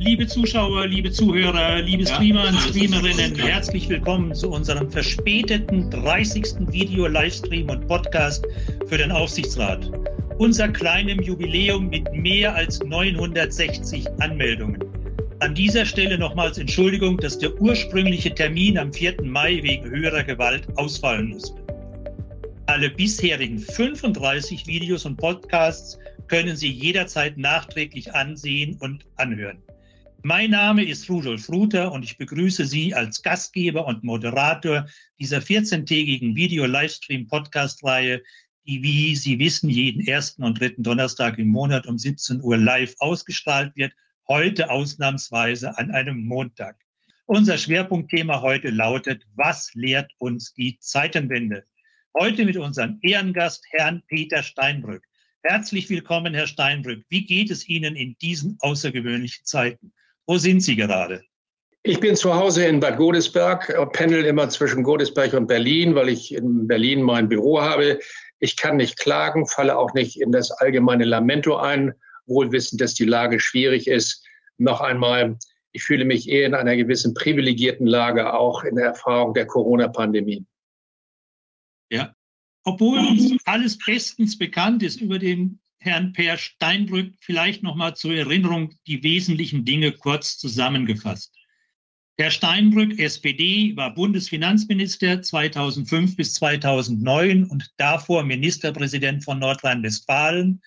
Liebe Zuschauer, liebe Zuhörer, liebe Streamer und Streamerinnen, herzlich willkommen zu unserem verspäteten 30. Video-Livestream und Podcast für den Aufsichtsrat. Unser kleinem Jubiläum mit mehr als 960 Anmeldungen. An dieser Stelle nochmals Entschuldigung, dass der ursprüngliche Termin am 4. Mai wegen höherer Gewalt ausfallen musste. Alle bisherigen 35 Videos und Podcasts können Sie jederzeit nachträglich ansehen und anhören. Mein Name ist Rudolf Ruther und ich begrüße Sie als Gastgeber und Moderator dieser 14-tägigen Video-Livestream-Podcast-Reihe, die, wie Sie wissen, jeden ersten und dritten Donnerstag im Monat um 17 Uhr live ausgestrahlt wird, heute ausnahmsweise an einem Montag. Unser Schwerpunktthema heute lautet, was lehrt uns die Zeitenwende? Heute mit unserem Ehrengast, Herrn Peter Steinbrück. Herzlich willkommen, Herr Steinbrück. Wie geht es Ihnen in diesen außergewöhnlichen Zeiten? Wo sind Sie gerade? Ich bin zu Hause in Bad Godesberg, pendel immer zwischen Godesberg und Berlin, weil ich in Berlin mein Büro habe. Ich kann nicht klagen, falle auch nicht in das allgemeine Lamento ein, wohl wissend, dass die Lage schwierig ist. Noch einmal, ich fühle mich eher in einer gewissen privilegierten Lage, auch in der Erfahrung der Corona-Pandemie. Ja, obwohl uns alles bestens bekannt ist über den Herrn Per Steinbrück vielleicht noch mal zur Erinnerung die wesentlichen Dinge kurz zusammengefasst. Herr Steinbrück, SPD, war Bundesfinanzminister 2005 bis 2009 und davor Ministerpräsident von Nordrhein-Westfalen.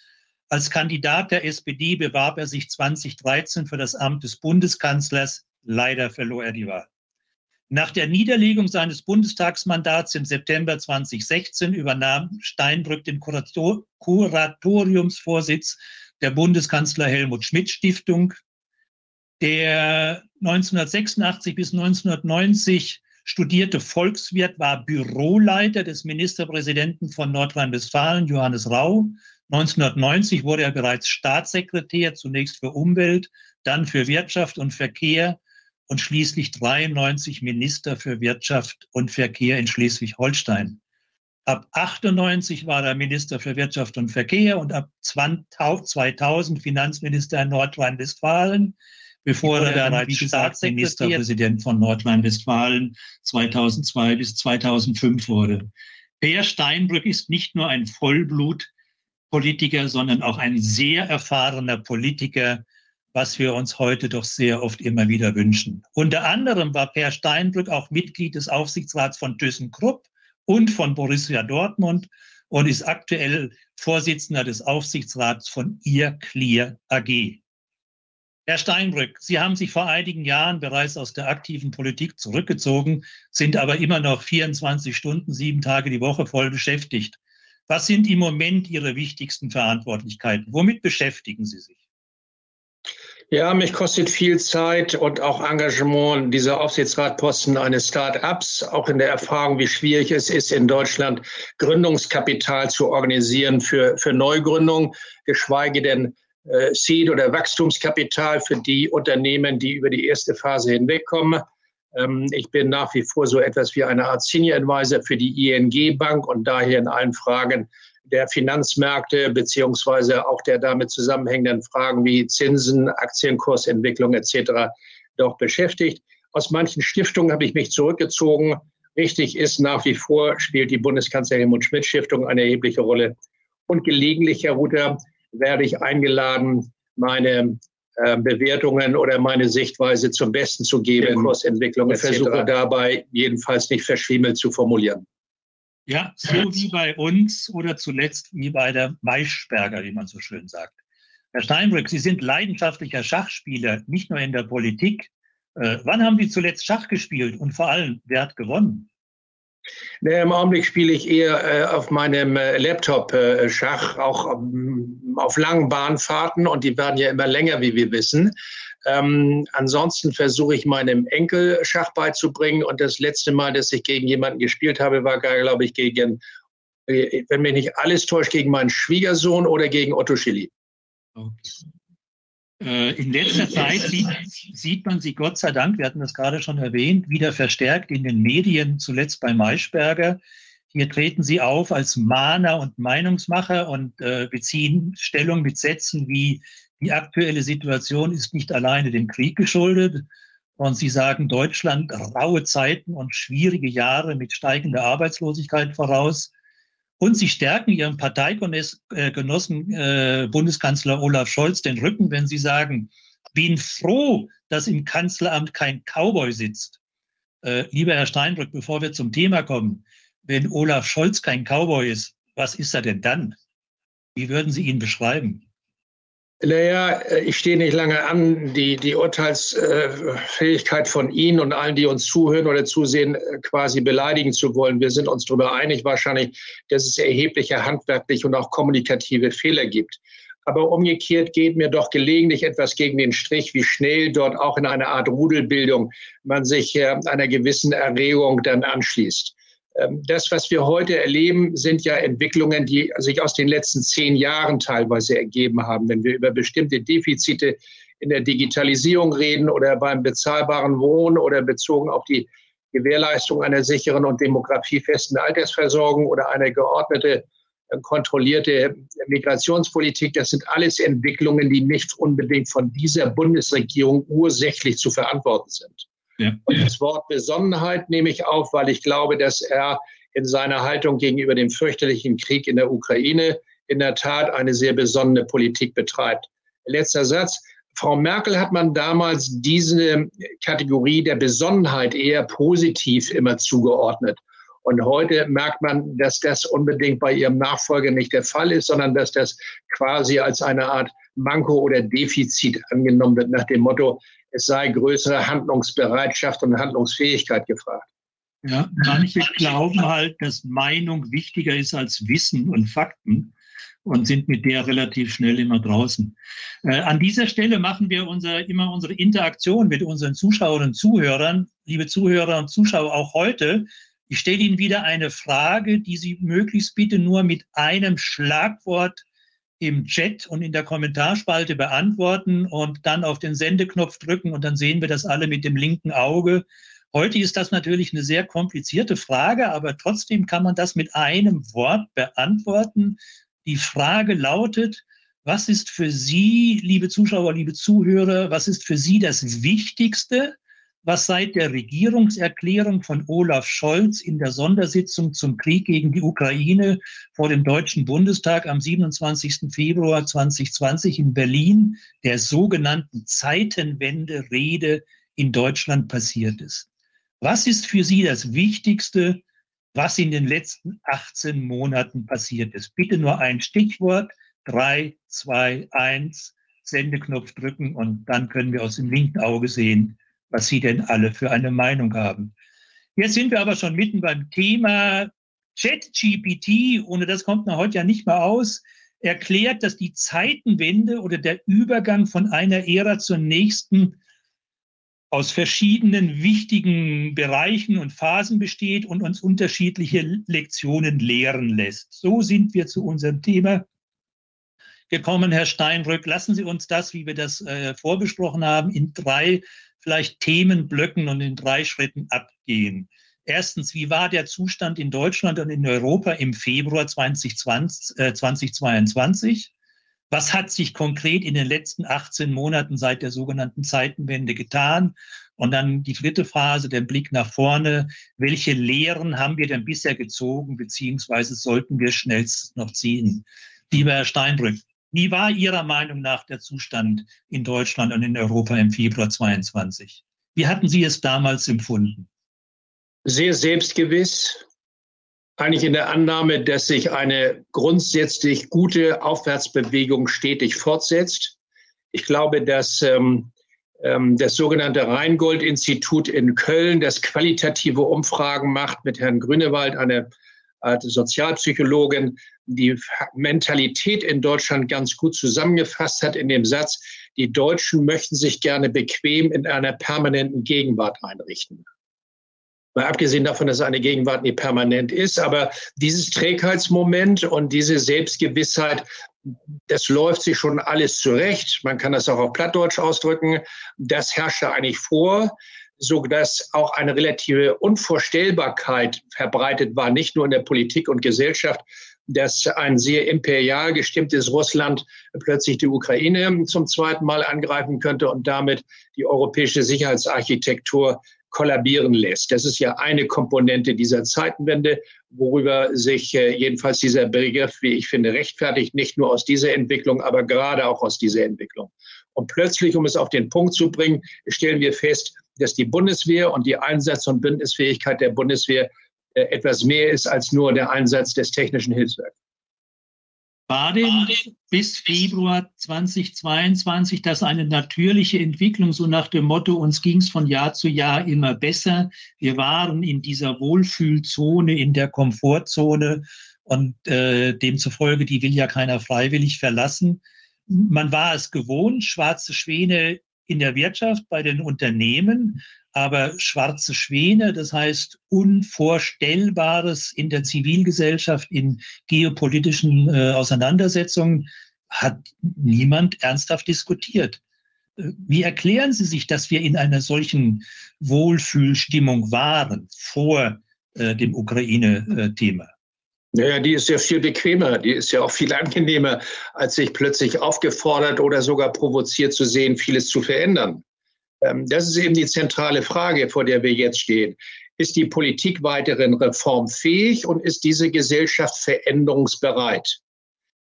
Als Kandidat der SPD bewarb er sich 2013 für das Amt des Bundeskanzlers. Leider verlor er die Wahl. Nach der Niederlegung seines Bundestagsmandats im September 2016 übernahm Steinbrück den Kurator Kuratoriumsvorsitz der Bundeskanzler Helmut Schmidt Stiftung. Der 1986 bis 1990 studierte Volkswirt war Büroleiter des Ministerpräsidenten von Nordrhein-Westfalen, Johannes Rau. 1990 wurde er bereits Staatssekretär, zunächst für Umwelt, dann für Wirtschaft und Verkehr und schließlich 93 Minister für Wirtschaft und Verkehr in Schleswig-Holstein. Ab 98 war er Minister für Wirtschaft und Verkehr und ab 2000 Finanzminister in Nordrhein-Westfalen, bevor er dann als Staatsministerpräsident von Nordrhein-Westfalen 2002 bis 2005 wurde. Per Steinbrück ist nicht nur ein Vollblutpolitiker, sondern auch ein sehr erfahrener Politiker, was wir uns heute doch sehr oft immer wieder wünschen. Unter anderem war Per Steinbrück auch Mitglied des Aufsichtsrats von ThyssenKrupp und von Borussia Dortmund und ist aktuell Vorsitzender des Aufsichtsrats von Ihr Clear AG. Herr Steinbrück, Sie haben sich vor einigen Jahren bereits aus der aktiven Politik zurückgezogen, sind aber immer noch 24 Stunden, sieben Tage die Woche voll beschäftigt. Was sind im Moment Ihre wichtigsten Verantwortlichkeiten? Womit beschäftigen Sie sich? Ja, mich kostet viel Zeit und auch Engagement dieser Aufsichtsratposten eines Start-ups, auch in der Erfahrung, wie schwierig es ist, in Deutschland Gründungskapital zu organisieren für, für Neugründung, geschweige denn äh, Seed- oder Wachstumskapital für die Unternehmen, die über die erste Phase hinwegkommen. Ähm, ich bin nach wie vor so etwas wie eine Art Senior Advisor für die ING Bank und daher in allen Fragen der Finanzmärkte beziehungsweise auch der damit zusammenhängenden Fragen wie Zinsen, Aktienkursentwicklung etc. doch beschäftigt. Aus manchen Stiftungen habe ich mich zurückgezogen. Richtig ist, nach wie vor spielt die Bundeskanzler Helmut Schmidt Stiftung eine erhebliche Rolle. Und gelegentlich, Herr Ruther, werde ich eingeladen, meine äh, Bewertungen oder meine Sichtweise zum Besten zu geben, Kursentwicklung und versuche dabei jedenfalls nicht verschiemelt zu formulieren. Ja, so wie bei uns oder zuletzt wie bei der Maischberger, wie man so schön sagt. Herr Steinbrück, Sie sind leidenschaftlicher Schachspieler, nicht nur in der Politik. Äh, wann haben Sie zuletzt Schach gespielt und vor allem, wer hat gewonnen? Nee, Im Augenblick spiele ich eher äh, auf meinem äh, Laptop äh, Schach, auch ähm, auf langen Bahnfahrten und die werden ja immer länger, wie wir wissen. Ähm, ansonsten versuche ich meinem Enkel Schach beizubringen und das letzte Mal, dass ich gegen jemanden gespielt habe, war, glaube ich, gegen, äh, wenn mich nicht alles täuscht, gegen meinen Schwiegersohn oder gegen Otto Schilly. Okay. Äh, in letzter Zeit sieht, sieht, man sie Gott sei Dank, wir hatten das gerade schon erwähnt, wieder verstärkt in den Medien, zuletzt bei Maischberger. Hier treten sie auf als Mahner und Meinungsmacher und äh, beziehen Stellung mit Sätzen wie die aktuelle Situation ist nicht alleine dem Krieg geschuldet. Und sie sagen Deutschland raue Zeiten und schwierige Jahre mit steigender Arbeitslosigkeit voraus. Und sie stärken ihren Parteigenossen äh, Bundeskanzler Olaf Scholz den Rücken, wenn sie sagen, bin froh, dass im Kanzleramt kein Cowboy sitzt. Äh, lieber Herr Steinbrück, bevor wir zum Thema kommen, wenn Olaf Scholz kein Cowboy ist, was ist er denn dann? Wie würden Sie ihn beschreiben? Naja, äh, ich stehe nicht lange an, die, die Urteilsfähigkeit von Ihnen und allen, die uns zuhören oder zusehen, äh, quasi beleidigen zu wollen. Wir sind uns darüber einig wahrscheinlich, dass es erhebliche handwerkliche und auch kommunikative Fehler gibt. Aber umgekehrt geht mir doch gelegentlich etwas gegen den Strich, wie schnell dort auch in einer Art Rudelbildung man sich äh, einer gewissen Erregung dann anschließt. Ähm, das, was wir heute erleben, sind ja Entwicklungen, die sich aus den letzten zehn Jahren teilweise ergeben haben. Wenn wir über bestimmte Defizite in der Digitalisierung reden oder beim bezahlbaren Wohnen oder bezogen auf die Gewährleistung einer sicheren und demografiefesten Altersversorgung oder eine geordnete, äh, kontrollierte Migrationspolitik, das sind alles Entwicklungen, die nicht unbedingt von dieser Bundesregierung ursächlich zu verantworten sind. Und das Wort Besonnenheit nehme ich auf, weil ich glaube, dass er in seiner Haltung gegenüber dem fürchterlichen Krieg in der Ukraine in der Tat eine sehr besonnene Politik betreibt. Letzter Satz. Frau Merkel hat man damals diese Kategorie der Besonnenheit eher positiv immer zugeordnet. Und heute merkt man, dass das unbedingt bei ihrem Nachfolger nicht der Fall ist, sondern dass das quasi als eine Art Manko oder Defizit angenommen wird, nach dem Motto, es sei größere Handlungsbereitschaft und Handlungsfähigkeit gefragt. Ja, manche glauben halt, dass Meinung wichtiger ist als Wissen und Fakten und sind mit der relativ schnell immer draußen. Äh, an dieser Stelle machen wir unser, immer unsere Interaktion mit unseren Zuschauern und Zuhörern. Liebe Zuhörer und Zuschauer, auch heute, ich stelle Ihnen wieder eine Frage, die Sie möglichst bitte nur mit einem Schlagwort im Chat und in der Kommentarspalte beantworten und dann auf den Sendeknopf drücken und dann sehen wir das alle mit dem linken Auge. Heute ist das natürlich eine sehr komplizierte Frage, aber trotzdem kann man das mit einem Wort beantworten. Die Frage lautet, was ist für Sie, liebe Zuschauer, liebe Zuhörer, was ist für Sie das Wichtigste was seit der Regierungserklärung von Olaf Scholz in der Sondersitzung zum Krieg gegen die Ukraine vor dem Deutschen Bundestag am 27. Februar 2020 in Berlin der sogenannten Zeitenwende-Rede in Deutschland passiert ist. Was ist für Sie das Wichtigste, was in den letzten 18 Monaten passiert ist? Bitte nur ein Stichwort. Drei, zwei, eins. Sendeknopf drücken und dann können wir aus dem linken Auge sehen, was Sie denn alle für eine Meinung haben. Jetzt sind wir aber schon mitten beim Thema ChatGPT, ohne das kommt man heute ja nicht mehr aus, erklärt, dass die Zeitenwende oder der Übergang von einer Ära zur nächsten aus verschiedenen wichtigen Bereichen und Phasen besteht und uns unterschiedliche Lektionen lehren lässt. So sind wir zu unserem Thema gekommen, Herr Steinrück. Lassen Sie uns das, wie wir das äh, vorbesprochen haben, in drei vielleicht Themenblöcken und in drei Schritten abgehen. Erstens, wie war der Zustand in Deutschland und in Europa im Februar 2020, äh, 2022? Was hat sich konkret in den letzten 18 Monaten seit der sogenannten Zeitenwende getan? Und dann die dritte Phase, der Blick nach vorne. Welche Lehren haben wir denn bisher gezogen, beziehungsweise sollten wir schnellstens noch ziehen? Lieber Herr Steinbrück, wie war Ihrer Meinung nach der Zustand in Deutschland und in Europa im Februar 22? Wie hatten Sie es damals empfunden? Sehr selbstgewiss, eigentlich in der Annahme, dass sich eine grundsätzlich gute Aufwärtsbewegung stetig fortsetzt. Ich glaube, dass ähm, ähm, das sogenannte Rheingold-Institut in Köln, das qualitative Umfragen macht mit Herrn Grünewald, eine Art Sozialpsychologin, die Mentalität in Deutschland ganz gut zusammengefasst hat in dem Satz, die Deutschen möchten sich gerne bequem in einer permanenten Gegenwart einrichten. Mal abgesehen davon, dass eine Gegenwart nie permanent ist, aber dieses Trägheitsmoment und diese Selbstgewissheit, das läuft sich schon alles zurecht. Man kann das auch auf Plattdeutsch ausdrücken. Das herrscht da eigentlich vor, so dass auch eine relative Unvorstellbarkeit verbreitet war, nicht nur in der Politik und Gesellschaft, dass ein sehr imperial gestimmtes Russland plötzlich die Ukraine zum zweiten Mal angreifen könnte und damit die europäische Sicherheitsarchitektur kollabieren lässt. Das ist ja eine Komponente dieser Zeitenwende, worüber sich äh, jedenfalls dieser Begriff, wie ich finde, rechtfertigt, nicht nur aus dieser Entwicklung, aber gerade auch aus dieser Entwicklung. Und plötzlich, um es auf den Punkt zu bringen, stellen wir fest, dass die Bundeswehr und die Einsatz- und Bündnisfähigkeit der Bundeswehr äh, etwas mehr ist als nur der Einsatz des technischen Hilfswerks. War denn bis Februar 2022 das eine natürliche Entwicklung, so nach dem Motto, uns ging es von Jahr zu Jahr immer besser. Wir waren in dieser Wohlfühlzone, in der Komfortzone und äh, demzufolge, die will ja keiner freiwillig verlassen. Man war es gewohnt, schwarze Schwäne in der Wirtschaft, bei den Unternehmen, aber schwarze Schwäne, das heißt Unvorstellbares in der Zivilgesellschaft, in geopolitischen äh, Auseinandersetzungen, hat niemand ernsthaft diskutiert. Äh, wie erklären Sie sich, dass wir in einer solchen Wohlfühlstimmung waren vor äh, dem Ukraine-Thema? Naja, die ist ja viel bequemer, die ist ja auch viel angenehmer, als sich plötzlich aufgefordert oder sogar provoziert zu sehen, vieles zu verändern. Ähm, das ist eben die zentrale Frage, vor der wir jetzt stehen. Ist die Politik weiterhin reformfähig und ist diese Gesellschaft veränderungsbereit?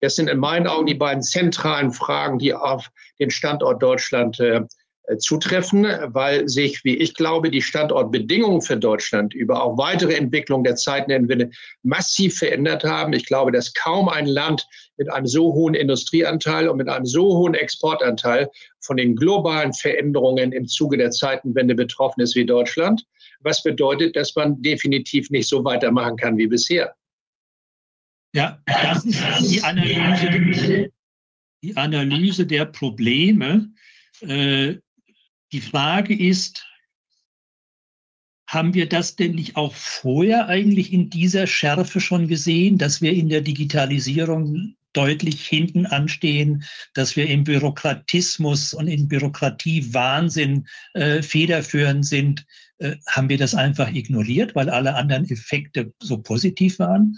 Das sind in meinen Augen die beiden zentralen Fragen, die auf den Standort Deutschland äh, zutreffen, weil sich, wie ich glaube, die Standortbedingungen für Deutschland über auch weitere Entwicklung der Zeitenwende massiv verändert haben. Ich glaube, dass kaum ein Land mit einem so hohen Industrieanteil und mit einem so hohen Exportanteil von den globalen Veränderungen im Zuge der Zeitenwende betroffen ist wie Deutschland. Was bedeutet, dass man definitiv nicht so weitermachen kann wie bisher. Ja, das ist die Analyse, die Analyse der Probleme. Die Frage ist, haben wir das denn nicht auch vorher eigentlich in dieser Schärfe schon gesehen, dass wir in der Digitalisierung deutlich hinten anstehen, dass wir im Bürokratismus und in Bürokratiewahnsinn äh, federführend sind? Äh, haben wir das einfach ignoriert, weil alle anderen Effekte so positiv waren?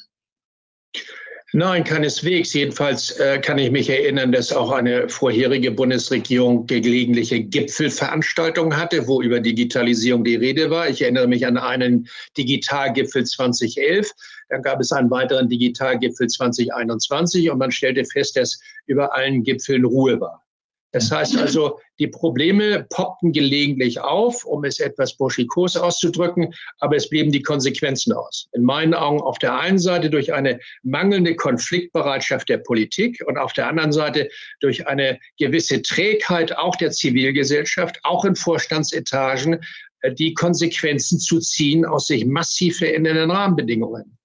Nein, keineswegs. Jedenfalls äh, kann ich mich erinnern, dass auch eine vorherige Bundesregierung gelegentliche Gipfelveranstaltungen hatte, wo über Digitalisierung die Rede war. Ich erinnere mich an einen Digitalgipfel 2011. Dann gab es einen weiteren Digitalgipfel 2021 und man stellte fest, dass über allen Gipfeln Ruhe war. Das heißt also, die Probleme poppten gelegentlich auf, um es etwas burschikos auszudrücken, aber es blieben die Konsequenzen aus. In meinen Augen auf der einen Seite durch eine mangelnde Konfliktbereitschaft der Politik und auf der anderen Seite durch eine gewisse Trägheit auch der Zivilgesellschaft, auch in Vorstandsetagen, äh, die Konsequenzen zu ziehen aus sich massiv verändernden Rahmenbedingungen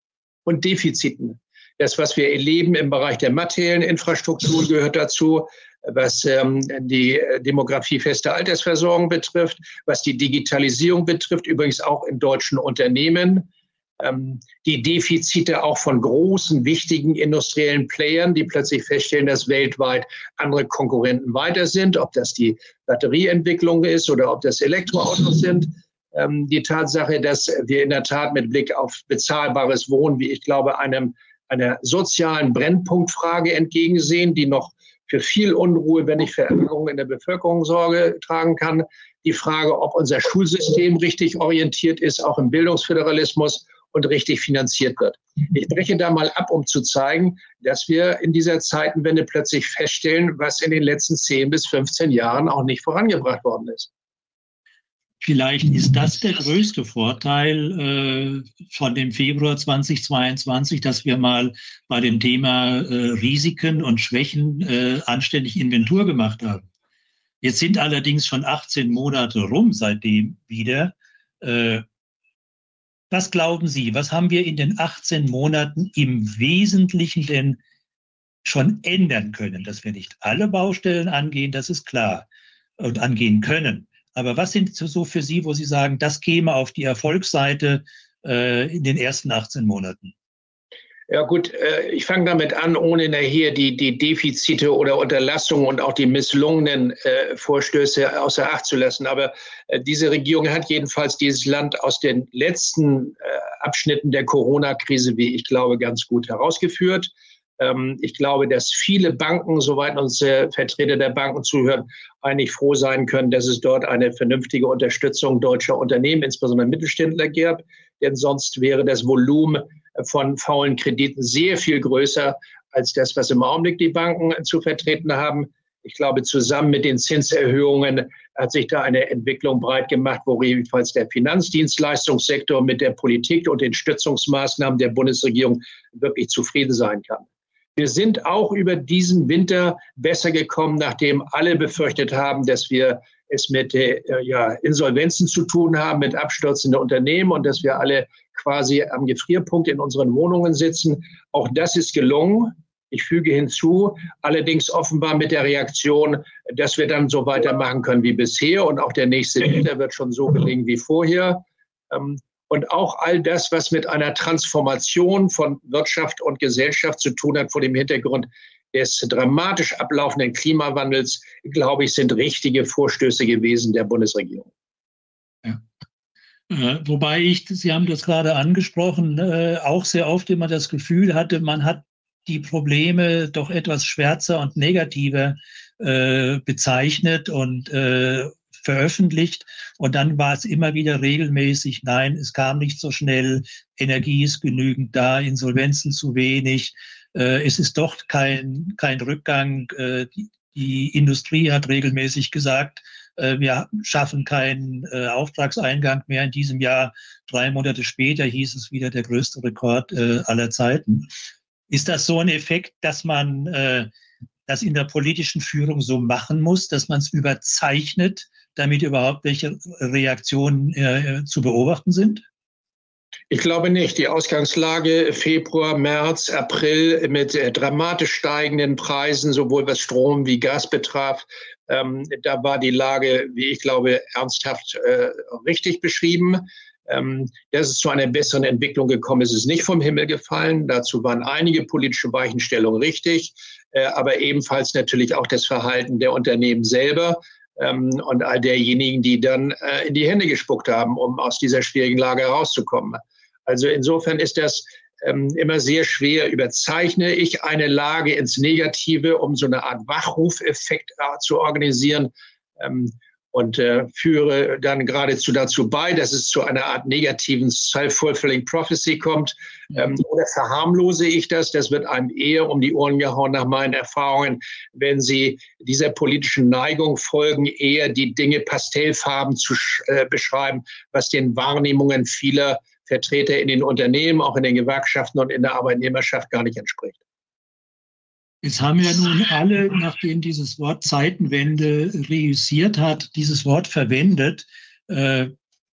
und Defiziten. Das, was wir erleben im Bereich der materiellen Infrastruktur, gehört dazu was ähm, die demografiefeste Altersversorgung betrifft, was die Digitalisierung betrifft, übrigens auch in deutschen Unternehmen. Ähm, die Defizite auch von großen, wichtigen industriellen Playern, die plötzlich feststellen, dass weltweit andere Konkurrenten weiter sind, ob das die Batterieentwicklung ist oder ob das Elektroautos sind. Ähm, die Tatsache, dass wir in der Tat mit Blick auf bezahlbares Wohnen, wie ich glaube, einem einer sozialen Brennpunktfrage entgegensehen, die noch für viel Unruhe, wenn ich Veränderungen in der Bevölkerung Sorge tragen kann. Die Frage, ob unser Schulsystem richtig orientiert ist, auch im Bildungsföderalismus und richtig finanziert wird. Ich breche da mal ab, um zu zeigen, dass wir in dieser Zeitenwende plötzlich feststellen, was in den letzten 10 bis 15 Jahren auch nicht vorangebracht worden ist. Vielleicht ist das der größte Vorteil äh, von dem Februar 2022, dass wir mal bei dem Thema äh, Risiken und Schwächen äh, anständig Inventur gemacht haben. Jetzt sind allerdings schon 18 Monate rum seitdem wieder. Äh, was glauben Sie, was haben wir in den 18 Monaten im Wesentlichen denn schon ändern können? Dass wir nicht alle Baustellen angehen, das ist klar und angehen können. Aber was sind so für Sie, wo Sie sagen, das käme auf die Erfolgsseite äh, in den ersten 18 Monaten? Ja gut, äh, ich fange damit an, ohne nachher die, die Defizite oder Unterlassungen und auch die misslungenen äh, Vorstöße außer Acht zu lassen. Aber äh, diese Regierung hat jedenfalls dieses Land aus den letzten äh, Abschnitten der Corona-Krise, wie ich glaube, ganz gut herausgeführt. Ähm, ich glaube, dass viele Banken, soweit uns Vertreter der Banken zuhören, eigentlich froh sein können, dass es dort eine vernünftige Unterstützung deutscher Unternehmen, insbesondere Mittelständler, gab. Denn sonst wäre das Volumen von faulen Krediten sehr viel größer als das, was im Augenblick die Banken zu vertreten haben. Ich glaube, zusammen mit den Zinserhöhungen hat sich da eine Entwicklung breit gemacht, wo jedenfalls der Finanzdienstleistungssektor mit der Politik und den Stützungsmaßnahmen der Bundesregierung wirklich zufrieden sein kann. Wir sind auch über diesen Winter besser gekommen, nachdem alle befürchtet haben, dass wir es mit äh, ja, Insolvenzen zu tun haben, mit abstürzenden Unternehmen und dass wir alle quasi am Gefrierpunkt in unseren Wohnungen sitzen. Auch das ist gelungen. Ich füge hinzu, allerdings offenbar mit der Reaktion, dass wir dann so weitermachen können wie bisher und auch der nächste Winter wird schon so gelingen wie vorher. Ähm, und auch all das, was mit einer Transformation von Wirtschaft und Gesellschaft zu tun hat, vor dem Hintergrund des dramatisch ablaufenden Klimawandels, glaube ich, sind richtige Vorstöße gewesen der Bundesregierung. Ja. Äh, wobei ich, Sie haben das gerade angesprochen, äh, auch sehr oft immer das Gefühl hatte, man hat die Probleme doch etwas schwärzer und negativer äh, bezeichnet und veröffentlicht. Und dann war es immer wieder regelmäßig, nein, es kam nicht so schnell, Energie ist genügend da, Insolvenzen zu wenig, äh, es ist doch kein, kein Rückgang. Äh, die, die Industrie hat regelmäßig gesagt, äh, wir schaffen keinen äh, Auftragseingang mehr in diesem Jahr. Drei Monate später hieß es wieder der größte Rekord äh, aller Zeiten. Ist das so ein Effekt, dass man äh, das in der politischen Führung so machen muss, dass man es überzeichnet, damit überhaupt welche Reaktionen äh, zu beobachten sind? Ich glaube nicht. Die Ausgangslage Februar, März, April mit äh, dramatisch steigenden Preisen, sowohl was Strom wie Gas betraf, ähm, da war die Lage, wie ich glaube, ernsthaft äh, richtig beschrieben. Ähm, dass es zu einer besseren Entwicklung gekommen ist, ist nicht vom Himmel gefallen. Dazu waren einige politische Weichenstellungen richtig, äh, aber ebenfalls natürlich auch das Verhalten der Unternehmen selber ähm, und all derjenigen, die dann äh, in die Hände gespuckt haben, um aus dieser schwierigen Lage herauszukommen. Also insofern ist das ähm, immer sehr schwer. Überzeichne ich eine Lage ins Negative, um so eine Art Wachrufeffekt äh, zu organisieren ähm, und äh, führe dann geradezu dazu bei, dass es zu einer Art negativen Self-Fulfilling Prophecy kommt. Ähm, oder verharmlose ich das? Das wird einem eher um die Ohren gehauen nach meinen Erfahrungen, wenn Sie dieser politischen Neigung folgen, eher die Dinge pastellfarben zu äh, beschreiben, was den Wahrnehmungen vieler Vertreter in den Unternehmen, auch in den Gewerkschaften und in der Arbeitnehmerschaft gar nicht entspricht. Es haben ja nun alle, nachdem dieses Wort Zeitenwende reüssiert hat, dieses Wort verwendet. Äh,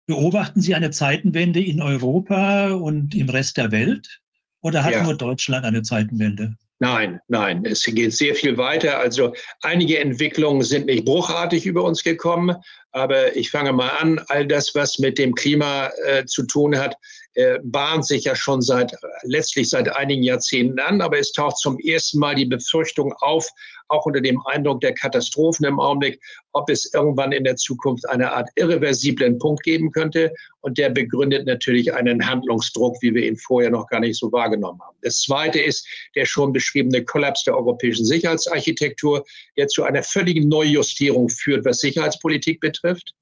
beobachten Sie eine Zeitenwende in Europa und im Rest der Welt? Oder hat ja. nur Deutschland eine Zeitenwende? Nein, nein, es geht sehr viel weiter. Also einige Entwicklungen sind nicht bruchartig über uns gekommen, aber ich fange mal an, all das, was mit dem Klima äh, zu tun hat, äh, bahnt sich ja schon seit letztlich seit einigen Jahrzehnten an, aber es taucht zum ersten Mal die Befürchtung auf, auch unter dem Eindruck der Katastrophen im Augenblick, ob es irgendwann in der Zukunft eine Art irreversiblen Punkt geben könnte. Und der begründet natürlich einen Handlungsdruck, wie wir ihn vorher noch gar nicht so wahrgenommen haben. Das Zweite ist der schon beschriebene Kollaps der europäischen Sicherheitsarchitektur, der zu einer völligen Neujustierung führt, was Sicherheitspolitik betrifft.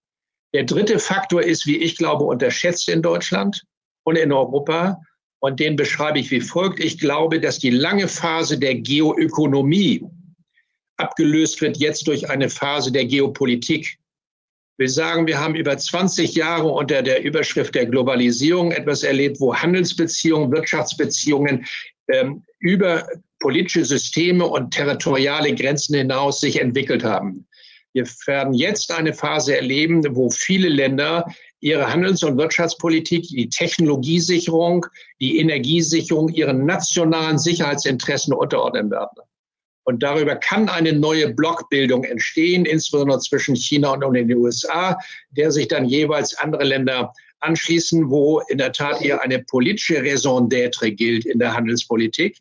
Der dritte Faktor ist, wie ich glaube, unterschätzt in Deutschland und in Europa. Und den beschreibe ich wie folgt. Ich glaube, dass die lange Phase der Geoökonomie abgelöst wird jetzt durch eine Phase der Geopolitik. Wir sagen, wir haben über 20 Jahre unter der Überschrift der Globalisierung etwas erlebt, wo Handelsbeziehungen, Wirtschaftsbeziehungen ähm, über politische Systeme und territoriale Grenzen hinaus sich entwickelt haben. Wir werden jetzt eine Phase erleben, wo viele Länder ihre Handels- und Wirtschaftspolitik, die Technologiesicherung, die Energiesicherung ihren nationalen Sicherheitsinteressen unterordnen werden. Und darüber kann eine neue Blockbildung entstehen, insbesondere zwischen China und den USA, der sich dann jeweils andere Länder anschließen, wo in der Tat eher eine politische Raison d'être gilt in der Handelspolitik.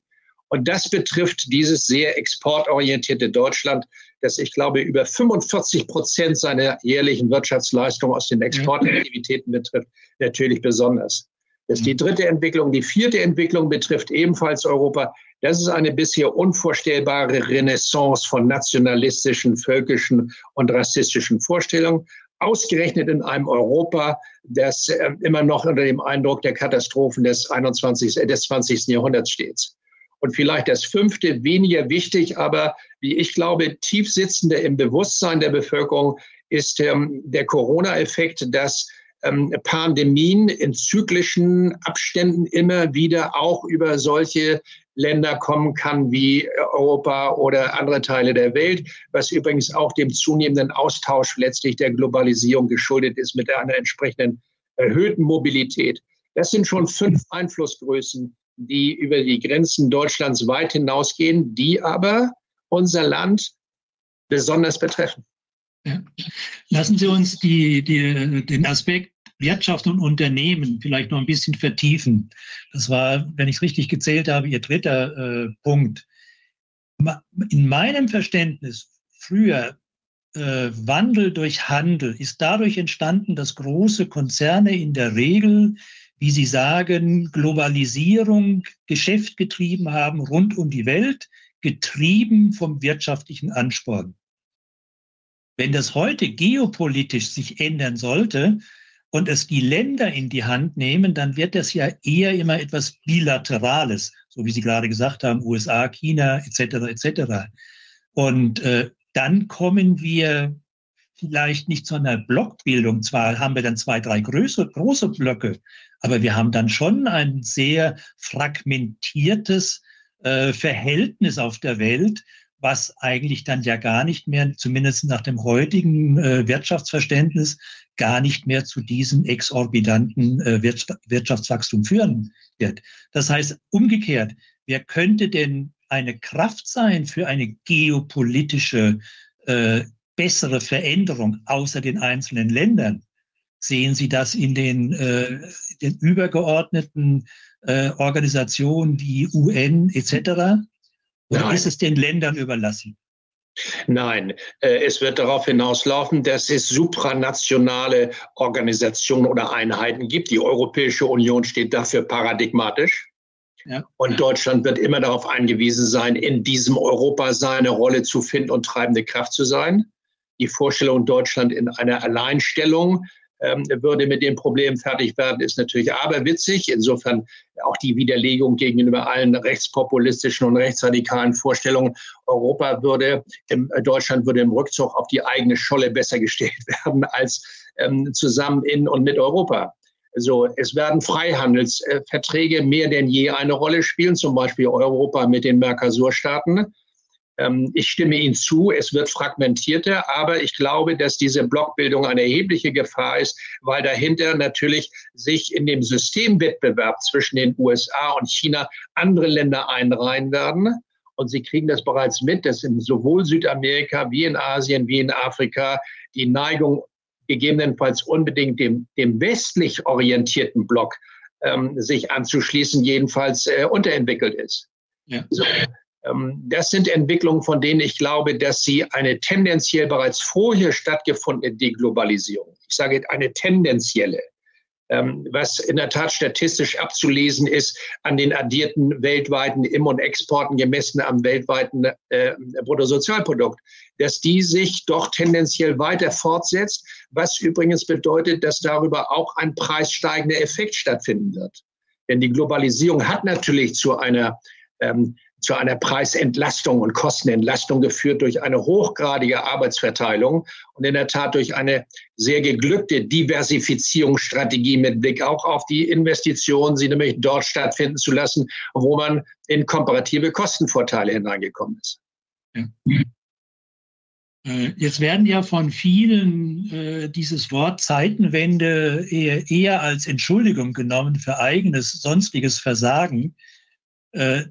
Und das betrifft dieses sehr exportorientierte Deutschland, das ich glaube über 45 Prozent seiner jährlichen Wirtschaftsleistung aus den mhm. Exportaktivitäten betrifft, natürlich besonders. Das ist die mhm. dritte Entwicklung. Die vierte Entwicklung betrifft ebenfalls Europa. Das ist eine bisher unvorstellbare Renaissance von nationalistischen, völkischen und rassistischen Vorstellungen ausgerechnet in einem Europa, das äh, immer noch unter dem Eindruck der Katastrophen des 21. Äh, des 20. Jahrhunderts steht. Und vielleicht das fünfte, weniger wichtig, aber wie ich glaube, tiefsitzender im Bewusstsein der Bevölkerung ist ähm, der Corona-Effekt, dass ähm, Pandemien in zyklischen Abständen immer wieder auch über solche Länder kommen kann wie Europa oder andere Teile der Welt, was übrigens auch dem zunehmenden Austausch letztlich der Globalisierung geschuldet ist mit einer entsprechenden erhöhten Mobilität. Das sind schon fünf Einflussgrößen, die über die Grenzen Deutschlands weit hinausgehen, die aber unser Land besonders betreffen. Ja. Lassen Sie uns die, die, den Aspekt Wirtschaft und Unternehmen vielleicht noch ein bisschen vertiefen. Das war, wenn ich es richtig gezählt habe, Ihr dritter äh, Punkt. In meinem Verständnis früher äh, Wandel durch Handel ist dadurch entstanden, dass große Konzerne in der Regel, wie Sie sagen, Globalisierung, Geschäft getrieben haben rund um die Welt, getrieben vom wirtschaftlichen Ansporn. Wenn das heute geopolitisch sich ändern sollte, und es die Länder in die Hand nehmen, dann wird das ja eher immer etwas Bilaterales, so wie Sie gerade gesagt haben, USA, China etc. etc. Und äh, dann kommen wir vielleicht nicht zu einer Blockbildung. Zwar haben wir dann zwei, drei große, große Blöcke, aber wir haben dann schon ein sehr fragmentiertes äh, Verhältnis auf der Welt, was eigentlich dann ja gar nicht mehr, zumindest nach dem heutigen äh, Wirtschaftsverständnis, gar nicht mehr zu diesem exorbitanten äh, Wirtschaftswachstum führen wird. Das heißt, umgekehrt, wer könnte denn eine Kraft sein für eine geopolitische äh, bessere Veränderung außer den einzelnen Ländern? Sehen Sie das in den, äh, den übergeordneten äh, Organisationen wie UN etc.? Oder Nein. ist es den Ländern überlassen? Nein, äh, es wird darauf hinauslaufen, dass es supranationale Organisationen oder Einheiten gibt. Die Europäische Union steht dafür paradigmatisch. Ja. Und Deutschland wird immer darauf angewiesen sein, in diesem Europa seine Rolle zu finden und treibende Kraft zu sein. Die Vorstellung, Deutschland in einer Alleinstellung ähm, würde mit dem Problem fertig werden, ist natürlich aberwitzig. Insofern auch die Widerlegung gegenüber allen rechtspopulistischen und rechtsradikalen Vorstellungen. Europa würde, im, äh, Deutschland würde im Rückzug auf die eigene Scholle besser gestellt werden als ähm, zusammen in und mit Europa. So, es werden Freihandelsverträge mehr denn je eine Rolle spielen, zum Beispiel Europa mit den Mercosur-Staaten. Ähm, ich stimme Ihnen zu, es wird fragmentierter, aber ich glaube, dass diese Blockbildung eine erhebliche Gefahr ist, weil dahinter natürlich sich in dem Systemwettbewerb zwischen den USA und China andere Länder einreihen werden. Und Sie kriegen das bereits mit, dass in sowohl Südamerika wie in Asien wie in Afrika die Neigung gegebenenfalls unbedingt dem, dem westlich orientierten Block ähm, sich anzuschließen, jedenfalls äh, unterentwickelt ist. Ja. So. Ähm, das sind Entwicklungen, von denen ich glaube, dass sie eine tendenziell bereits vorher stattgefundene Deglobalisierung, ich sage eine tendenzielle, ähm, was in der Tat statistisch abzulesen ist an den addierten weltweiten Im- und Exporten gemessen am weltweiten äh, Bruttosozialprodukt, dass die sich doch tendenziell weiter fortsetzt, was übrigens bedeutet, dass darüber auch ein preissteigender Effekt stattfinden wird. Denn die Globalisierung hat natürlich zu einer ähm, zu einer Preisentlastung und Kostenentlastung geführt durch eine hochgradige Arbeitsverteilung und in der Tat durch eine sehr geglückte Diversifizierungsstrategie mit Blick auch auf die Investitionen, sie nämlich dort stattfinden zu lassen, wo man in komparative Kostenvorteile hineingekommen ist. Ja. Äh, jetzt werden ja von vielen äh, dieses Wort Zeitenwende eher, eher, als Entschuldigung genommen für eigenes sonstiges Versagen. Äh,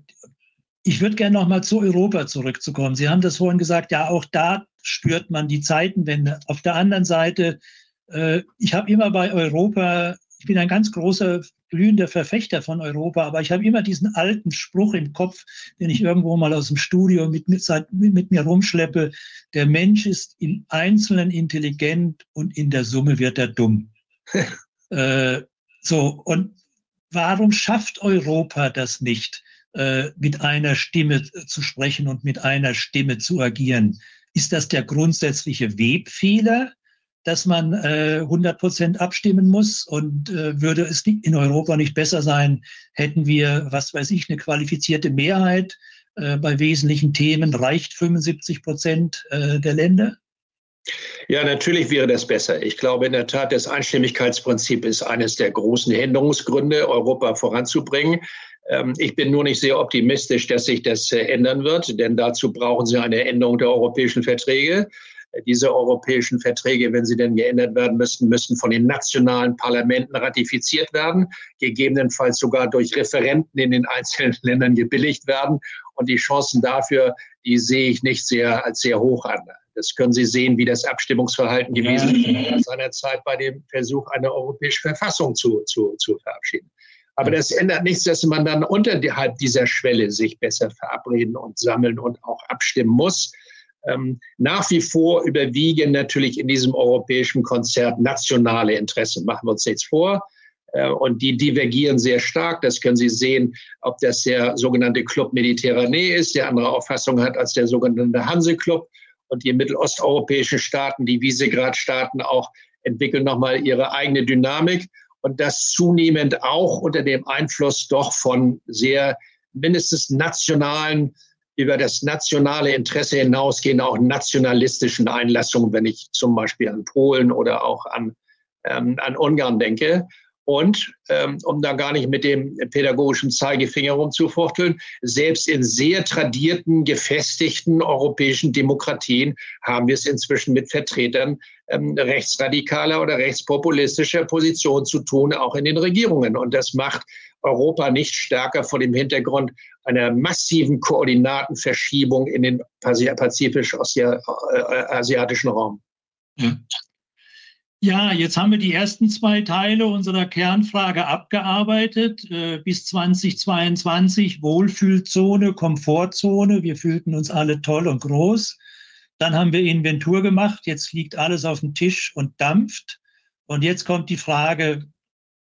ich würde gerne noch mal zu Europa zurückzukommen. Sie haben das vorhin gesagt, ja, auch da spürt man die Zeitenwende. Auf der anderen Seite, äh, ich habe immer bei Europa ich bin ein ganz großer glühender Verfechter von Europa, aber ich habe immer diesen alten Spruch im Kopf, den ich irgendwo mal aus dem Studio mit, mit, mit mir rumschleppe. Der Mensch ist im Einzelnen intelligent und in der Summe wird er dumm. äh, so, und warum schafft Europa das nicht, mit einer Stimme zu sprechen und mit einer Stimme zu agieren? Ist das der grundsätzliche Webfehler? dass man äh, 100 Prozent abstimmen muss und äh, würde es in Europa nicht besser sein, hätten wir, was weiß ich, eine qualifizierte Mehrheit äh, bei wesentlichen Themen, reicht 75 Prozent äh, der Länder? Ja, natürlich wäre das besser. Ich glaube in der Tat, das Einstimmigkeitsprinzip ist eines der großen Hinderungsgründe, Europa voranzubringen. Ähm, ich bin nur nicht sehr optimistisch, dass sich das äh, ändern wird, denn dazu brauchen Sie eine Änderung der europäischen Verträge. Diese europäischen Verträge, wenn sie denn geändert werden müssen, müssen von den nationalen Parlamenten ratifiziert werden, gegebenenfalls sogar durch Referenten in den einzelnen Ländern gebilligt werden. Und die Chancen dafür, die sehe ich nicht sehr als sehr hoch an. Das können Sie sehen, wie das Abstimmungsverhalten gewesen ist seinerzeit bei dem Versuch, eine europäische Verfassung zu, zu, zu verabschieden. Aber das ändert nichts, dass man dann unterhalb dieser Schwelle sich besser verabreden und sammeln und auch abstimmen muss. Ähm, nach wie vor überwiegen natürlich in diesem europäischen Konzert nationale Interessen. Machen wir uns jetzt vor. Äh, und die divergieren sehr stark. Das können Sie sehen, ob das der sogenannte Club Mediterranee ist, der andere Auffassung hat als der sogenannte Hanse-Club. Und die mittelosteuropäischen Staaten, die Visegrad-Staaten auch, entwickeln nochmal ihre eigene Dynamik. Und das zunehmend auch unter dem Einfluss doch von sehr mindestens nationalen über das nationale Interesse hinausgehen, auch nationalistischen Einlassungen, wenn ich zum Beispiel an Polen oder auch an, ähm, an Ungarn denke. Und ähm, um da gar nicht mit dem pädagogischen Zeigefinger rumzufuchteln, selbst in sehr tradierten, gefestigten europäischen Demokratien haben wir es inzwischen mit Vertretern ähm, rechtsradikaler oder rechtspopulistischer Positionen zu tun, auch in den Regierungen. Und das macht Europa nicht stärker vor dem Hintergrund einer massiven Koordinatenverschiebung in den pazifisch-asiatischen Raum. Ja, jetzt haben wir die ersten zwei Teile unserer Kernfrage abgearbeitet. Äh, bis 2022 Wohlfühlzone, Komfortzone. Wir fühlten uns alle toll und groß. Dann haben wir Inventur gemacht. Jetzt liegt alles auf dem Tisch und dampft. Und jetzt kommt die Frage,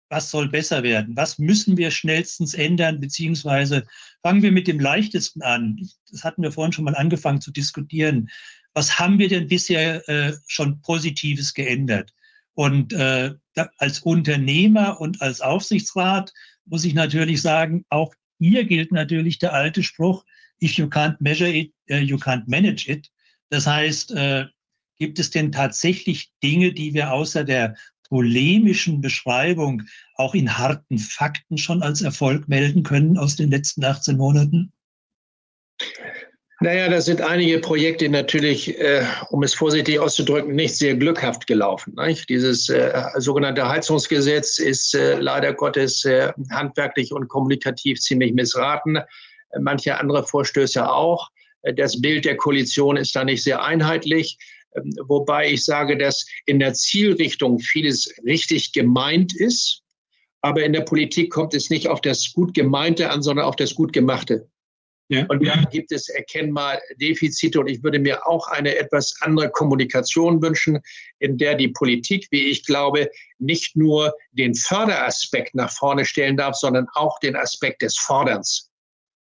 was soll besser werden? Was müssen wir schnellstens ändern? Beziehungsweise fangen wir mit dem leichtesten an. Das hatten wir vorhin schon mal angefangen zu diskutieren. Was haben wir denn bisher äh, schon Positives geändert? Und äh, als Unternehmer und als Aufsichtsrat muss ich natürlich sagen, auch hier gilt natürlich der alte Spruch, if you can't measure it, uh, you can't manage it. Das heißt, äh, gibt es denn tatsächlich Dinge, die wir außer der polemischen Beschreibung auch in harten Fakten schon als Erfolg melden können aus den letzten 18 Monaten? Naja, da sind einige Projekte natürlich, äh, um es vorsichtig auszudrücken, nicht sehr glückhaft gelaufen. Nicht? Dieses äh, sogenannte Heizungsgesetz ist äh, leider Gottes äh, handwerklich und kommunikativ ziemlich missraten. Manche andere Vorstöße auch. Das Bild der Koalition ist da nicht sehr einheitlich. Ähm, wobei ich sage, dass in der Zielrichtung vieles richtig gemeint ist. Aber in der Politik kommt es nicht auf das gut Gemeinte an, sondern auf das gut Gemachte. Ja. Und da gibt es erkennbar Defizite. Und ich würde mir auch eine etwas andere Kommunikation wünschen, in der die Politik, wie ich glaube, nicht nur den Förderaspekt nach vorne stellen darf, sondern auch den Aspekt des Forderns.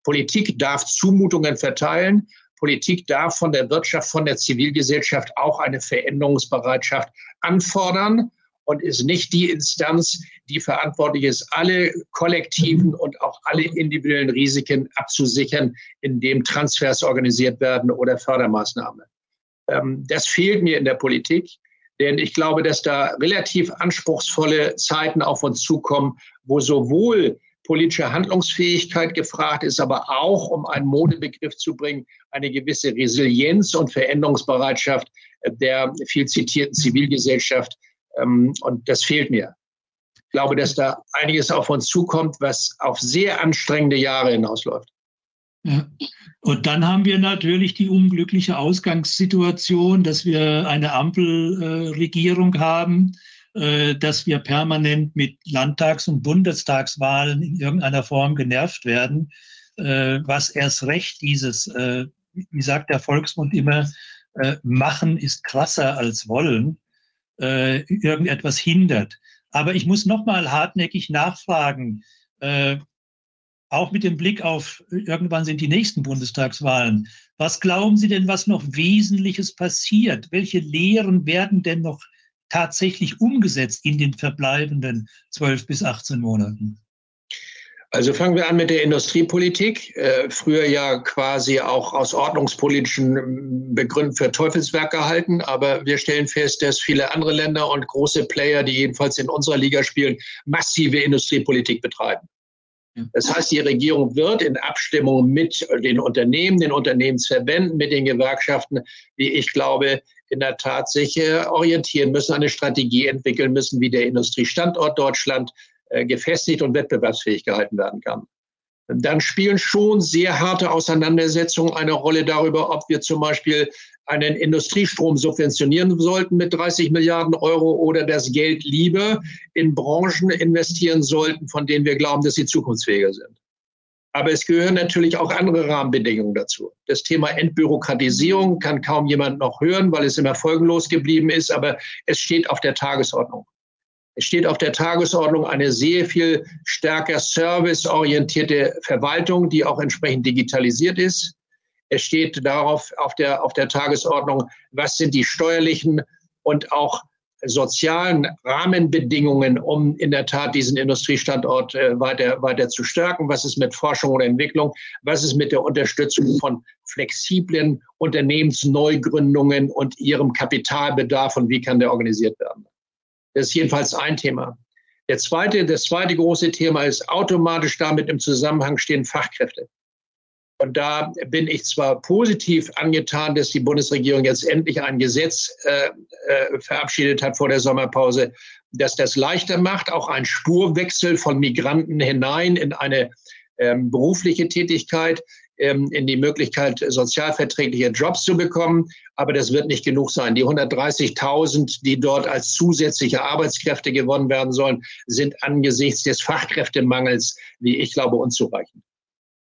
Politik darf Zumutungen verteilen, Politik darf von der Wirtschaft, von der Zivilgesellschaft auch eine Veränderungsbereitschaft anfordern und ist nicht die Instanz, die verantwortlich ist, alle kollektiven und auch alle individuellen Risiken abzusichern, indem Transfers organisiert werden oder Fördermaßnahmen. Ähm, das fehlt mir in der Politik, denn ich glaube, dass da relativ anspruchsvolle Zeiten auf uns zukommen, wo sowohl politische Handlungsfähigkeit gefragt, ist aber auch, um einen Modebegriff zu bringen, eine gewisse Resilienz und Veränderungsbereitschaft der viel zitierten Zivilgesellschaft. Ähm, und das fehlt mir. Ich glaube, dass da einiges auf uns zukommt, was auf sehr anstrengende Jahre hinausläuft. Ja. Und dann haben wir natürlich die unglückliche Ausgangssituation, dass wir eine Ampelregierung äh, haben, äh, dass wir permanent mit Landtags- und Bundestagswahlen in irgendeiner Form genervt werden, äh, was erst recht dieses, äh, wie sagt der Volksmund immer, äh, machen ist krasser als wollen, äh, irgendetwas hindert. Aber ich muss nochmal hartnäckig nachfragen, äh, auch mit dem Blick auf, irgendwann sind die nächsten Bundestagswahlen. Was glauben Sie denn, was noch Wesentliches passiert? Welche Lehren werden denn noch tatsächlich umgesetzt in den verbleibenden 12 bis 18 Monaten? Also fangen wir an mit der Industriepolitik. Äh, früher ja quasi auch aus ordnungspolitischen ähm, Begründen für Teufelswerk gehalten. Aber wir stellen fest, dass viele andere Länder und große Player, die jedenfalls in unserer Liga spielen, massive Industriepolitik betreiben. Das heißt, die Regierung wird in Abstimmung mit den Unternehmen, den Unternehmensverbänden, mit den Gewerkschaften, wie ich glaube, in der Tat sich äh, orientieren müssen, eine Strategie entwickeln müssen, wie der Industriestandort Deutschland gefestigt und wettbewerbsfähig gehalten werden kann. Dann spielen schon sehr harte Auseinandersetzungen eine Rolle darüber, ob wir zum Beispiel einen Industriestrom subventionieren sollten mit 30 Milliarden Euro oder das Geld lieber in Branchen investieren sollten, von denen wir glauben, dass sie zukunftsfähiger sind. Aber es gehören natürlich auch andere Rahmenbedingungen dazu. Das Thema Entbürokratisierung kann kaum jemand noch hören, weil es immer folgenlos geblieben ist, aber es steht auf der Tagesordnung. Es steht auf der Tagesordnung eine sehr viel stärker serviceorientierte Verwaltung, die auch entsprechend digitalisiert ist. Es steht darauf auf der, auf der Tagesordnung, was sind die steuerlichen und auch sozialen Rahmenbedingungen, um in der Tat diesen Industriestandort äh, weiter, weiter zu stärken? Was ist mit Forschung und Entwicklung? Was ist mit der Unterstützung von flexiblen Unternehmensneugründungen und ihrem Kapitalbedarf und wie kann der organisiert werden? Das ist jedenfalls ein Thema. Der zweite, das zweite große Thema ist automatisch damit im Zusammenhang stehen Fachkräfte. Und da bin ich zwar positiv angetan, dass die Bundesregierung jetzt endlich ein Gesetz äh, äh, verabschiedet hat vor der Sommerpause, dass das leichter macht, auch ein Spurwechsel von Migranten hinein in eine ähm, berufliche Tätigkeit, ähm, in die Möglichkeit, sozialverträgliche Jobs zu bekommen. Aber das wird nicht genug sein. Die 130.000, die dort als zusätzliche Arbeitskräfte gewonnen werden sollen, sind angesichts des Fachkräftemangels, wie ich glaube, unzureichend.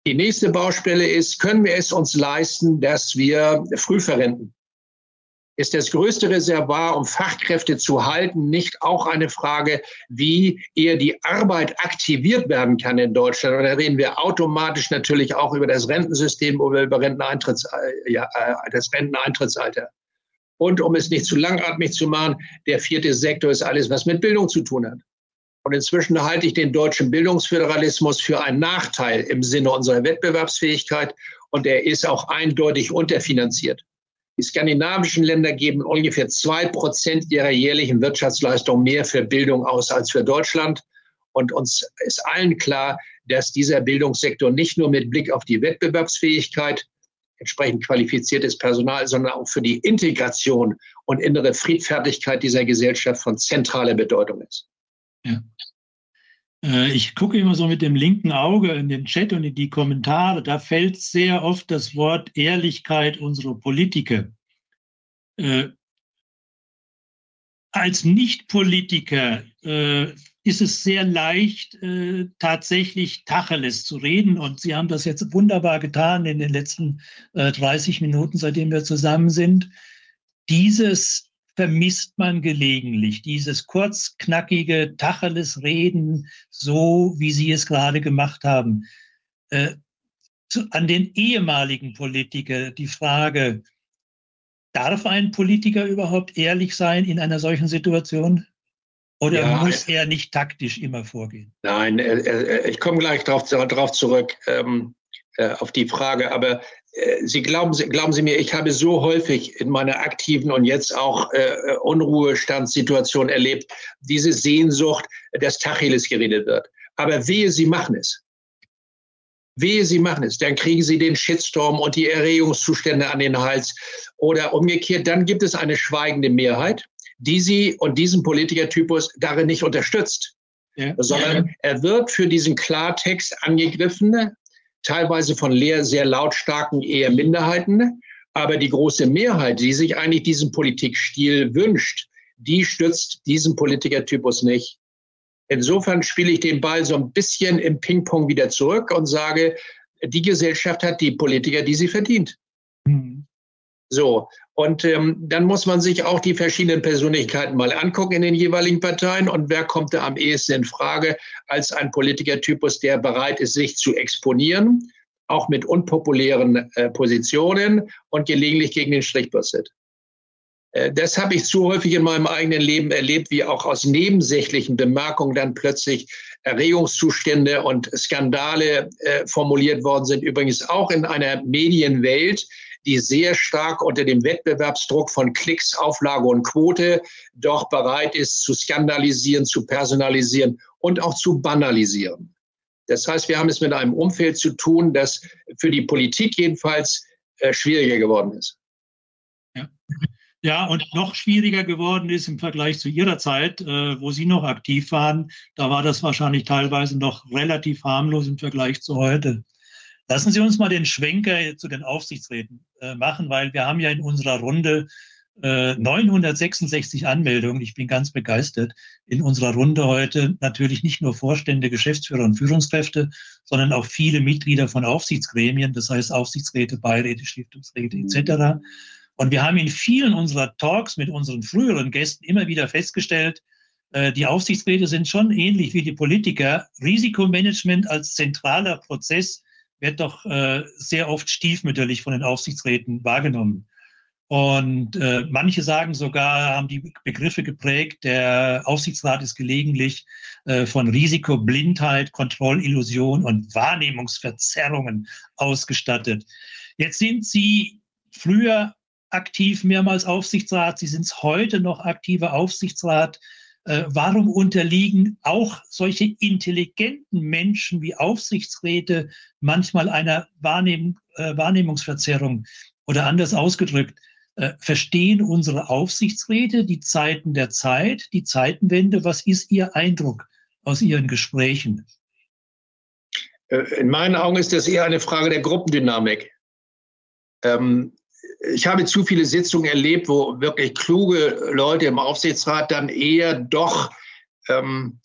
Die nächste Baustelle ist, können wir es uns leisten, dass wir früh verrenten? Ist das größte Reservoir, um Fachkräfte zu halten, nicht auch eine Frage, wie eher die Arbeit aktiviert werden kann in Deutschland? Und da reden wir automatisch natürlich auch über das Rentensystem oder über Renteneintritts, äh, ja, äh, das Renteneintrittsalter. Und um es nicht zu langatmig zu machen, der vierte Sektor ist alles, was mit Bildung zu tun hat. Und inzwischen halte ich den deutschen Bildungsföderalismus für einen Nachteil im Sinne unserer Wettbewerbsfähigkeit und er ist auch eindeutig unterfinanziert. Die skandinavischen Länder geben ungefähr zwei Prozent ihrer jährlichen Wirtschaftsleistung mehr für Bildung aus als für Deutschland. Und uns ist allen klar, dass dieser Bildungssektor nicht nur mit Blick auf die Wettbewerbsfähigkeit, entsprechend qualifiziertes Personal, sondern auch für die Integration und innere Friedfertigkeit dieser Gesellschaft von zentraler Bedeutung ist. Ja. Äh, ich gucke immer so mit dem linken Auge in den Chat und in die Kommentare. Da fällt sehr oft das Wort Ehrlichkeit unserer Politiker. Äh, als Nicht-Politiker äh, ist es sehr leicht, tatsächlich Tacheles zu reden. Und Sie haben das jetzt wunderbar getan in den letzten 30 Minuten, seitdem wir zusammen sind. Dieses vermisst man gelegentlich. Dieses kurz, knackige Tacheles-Reden, so wie Sie es gerade gemacht haben. Äh, zu, an den ehemaligen Politiker die Frage, darf ein Politiker überhaupt ehrlich sein in einer solchen Situation? Oder ja, muss er nicht taktisch immer vorgehen? Nein, ich komme gleich darauf zurück, ähm, äh, auf die Frage. Aber Sie glauben, glauben Sie mir, ich habe so häufig in meiner aktiven und jetzt auch äh, Unruhestandssituation erlebt, diese Sehnsucht, dass Tacheles geredet wird. Aber wehe, Sie machen es. Wehe, Sie machen es. Dann kriegen Sie den Shitstorm und die Erregungszustände an den Hals. Oder umgekehrt, dann gibt es eine schweigende Mehrheit, die Sie und diesen Politikertypus darin nicht unterstützt. Ja. Sondern er wird für diesen Klartext angegriffen, teilweise von sehr lautstarken eher Minderheiten. Aber die große Mehrheit, die sich eigentlich diesen Politikstil wünscht, die stützt diesen Politikertypus nicht. Insofern spiele ich den Ball so ein bisschen im Ping-Pong wieder zurück und sage, die Gesellschaft hat die Politiker, die sie verdient. Mhm. So, und ähm, dann muss man sich auch die verschiedenen Persönlichkeiten mal angucken in den jeweiligen Parteien und wer kommt da am ehesten in Frage als ein Politikertypus, der bereit ist, sich zu exponieren, auch mit unpopulären äh, Positionen und gelegentlich gegen den Strich passiert. Äh, das habe ich zu häufig in meinem eigenen Leben erlebt, wie auch aus nebensächlichen Bemerkungen dann plötzlich Erregungszustände und Skandale äh, formuliert worden sind. Übrigens auch in einer Medienwelt, die sehr stark unter dem Wettbewerbsdruck von Klicks, Auflage und Quote doch bereit ist zu skandalisieren, zu personalisieren und auch zu banalisieren. Das heißt, wir haben es mit einem Umfeld zu tun, das für die Politik jedenfalls äh, schwieriger geworden ist. Ja. Ja, und noch schwieriger geworden ist im Vergleich zu Ihrer Zeit, äh, wo Sie noch aktiv waren. Da war das wahrscheinlich teilweise noch relativ harmlos im Vergleich zu heute. Lassen Sie uns mal den Schwenker zu den Aufsichtsräten äh, machen, weil wir haben ja in unserer Runde äh, 966 Anmeldungen. Ich bin ganz begeistert. In unserer Runde heute natürlich nicht nur Vorstände, Geschäftsführer und Führungskräfte, sondern auch viele Mitglieder von Aufsichtsgremien, das heißt Aufsichtsräte, Beiräte, Stiftungsräte etc. Und wir haben in vielen unserer Talks mit unseren früheren Gästen immer wieder festgestellt, äh, die Aufsichtsräte sind schon ähnlich wie die Politiker. Risikomanagement als zentraler Prozess wird doch äh, sehr oft stiefmütterlich von den Aufsichtsräten wahrgenommen. Und äh, manche sagen sogar, haben die Begriffe geprägt, der Aufsichtsrat ist gelegentlich äh, von Risikoblindheit, Kontrollillusion und Wahrnehmungsverzerrungen ausgestattet. Jetzt sind Sie früher aktiv mehrmals Aufsichtsrat, Sie sind heute noch aktiver Aufsichtsrat. Äh, warum unterliegen auch solche intelligenten Menschen wie Aufsichtsräte manchmal einer Wahrnehm, äh, Wahrnehmungsverzerrung? Oder anders ausgedrückt, äh, verstehen unsere Aufsichtsräte die Zeiten der Zeit, die Zeitenwende? Was ist Ihr Eindruck aus Ihren Gesprächen? In meinen Augen ist das eher eine Frage der Gruppendynamik. Ähm, ich habe zu viele Sitzungen erlebt, wo wirklich kluge Leute im Aufsichtsrat dann eher doch ähm,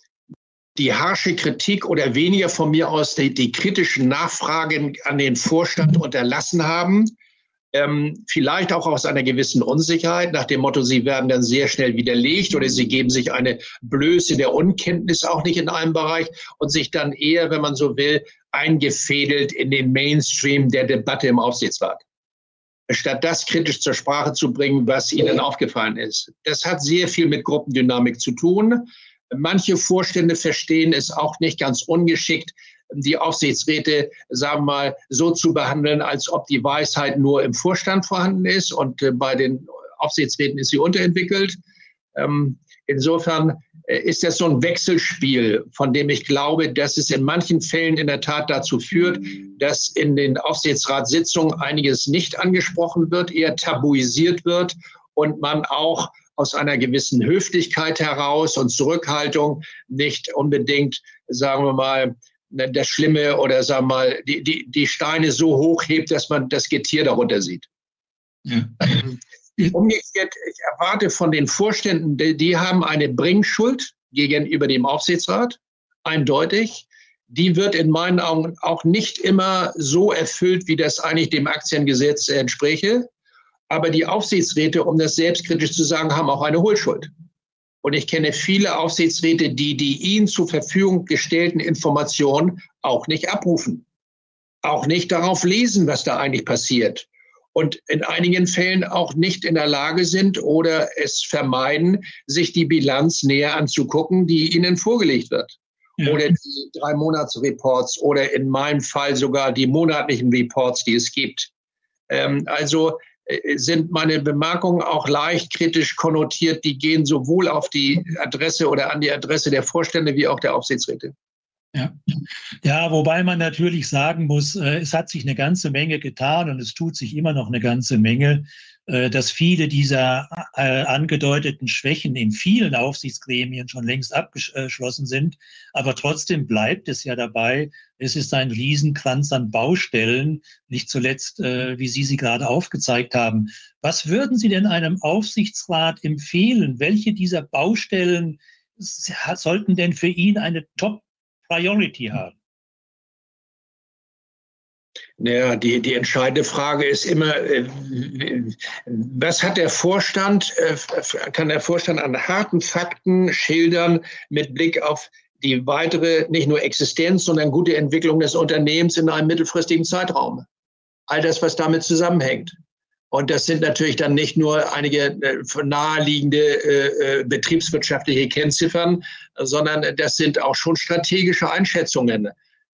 die harsche Kritik oder weniger von mir aus die, die kritischen Nachfragen an den Vorstand unterlassen haben. Ähm, vielleicht auch aus einer gewissen Unsicherheit, nach dem Motto, sie werden dann sehr schnell widerlegt oder sie geben sich eine Blöße der Unkenntnis auch nicht in einem Bereich und sich dann eher, wenn man so will, eingefädelt in den Mainstream der Debatte im Aufsichtsrat statt das kritisch zur Sprache zu bringen, was ihnen aufgefallen ist. Das hat sehr viel mit Gruppendynamik zu tun. Manche Vorstände verstehen es auch nicht ganz ungeschickt, die Aufsichtsräte, sagen wir mal, so zu behandeln, als ob die Weisheit nur im Vorstand vorhanden ist und äh, bei den Aufsichtsräten ist sie unterentwickelt. Ähm, insofern ist das so ein Wechselspiel, von dem ich glaube, dass es in manchen Fällen in der Tat dazu führt, dass in den Aufsichtsratssitzungen einiges nicht angesprochen wird, eher tabuisiert wird und man auch aus einer gewissen Höflichkeit heraus und Zurückhaltung nicht unbedingt, sagen wir mal, das Schlimme oder sagen wir mal, die, die, die Steine so hoch hebt, dass man das Getier darunter sieht. Ja. Umgekehrt, ich erwarte von den Vorständen, die, die haben eine Bringschuld gegenüber dem Aufsichtsrat, eindeutig. Die wird in meinen Augen auch nicht immer so erfüllt, wie das eigentlich dem Aktiengesetz entspräche. Aber die Aufsichtsräte, um das selbstkritisch zu sagen, haben auch eine Hohlschuld. Und ich kenne viele Aufsichtsräte, die die ihnen zur Verfügung gestellten Informationen auch nicht abrufen. Auch nicht darauf lesen, was da eigentlich passiert und in einigen Fällen auch nicht in der Lage sind oder es vermeiden, sich die Bilanz näher anzugucken, die ihnen vorgelegt wird. Ja. Oder die drei Monatsreports oder in meinem Fall sogar die monatlichen Reports, die es gibt. Ähm, also äh, sind meine Bemerkungen auch leicht kritisch konnotiert. Die gehen sowohl auf die Adresse oder an die Adresse der Vorstände wie auch der Aufsichtsräte. Ja. ja, wobei man natürlich sagen muss, äh, es hat sich eine ganze Menge getan und es tut sich immer noch eine ganze Menge, äh, dass viele dieser äh, angedeuteten Schwächen in vielen Aufsichtsgremien schon längst abgeschlossen sind. Aber trotzdem bleibt es ja dabei, es ist ein Riesenkranz an Baustellen, nicht zuletzt, wie Sie sie gerade aufgezeigt haben. Was würden Sie denn einem Aufsichtsrat empfehlen? Welche dieser Baustellen sollten denn für ihn eine Top Priority haben? Naja, die, die entscheidende Frage ist immer, äh, was hat der Vorstand, äh, kann der Vorstand an harten Fakten schildern mit Blick auf die weitere, nicht nur Existenz, sondern gute Entwicklung des Unternehmens in einem mittelfristigen Zeitraum? All das, was damit zusammenhängt. Und das sind natürlich dann nicht nur einige äh, naheliegende äh, äh, betriebswirtschaftliche Kennziffern, sondern das sind auch schon strategische Einschätzungen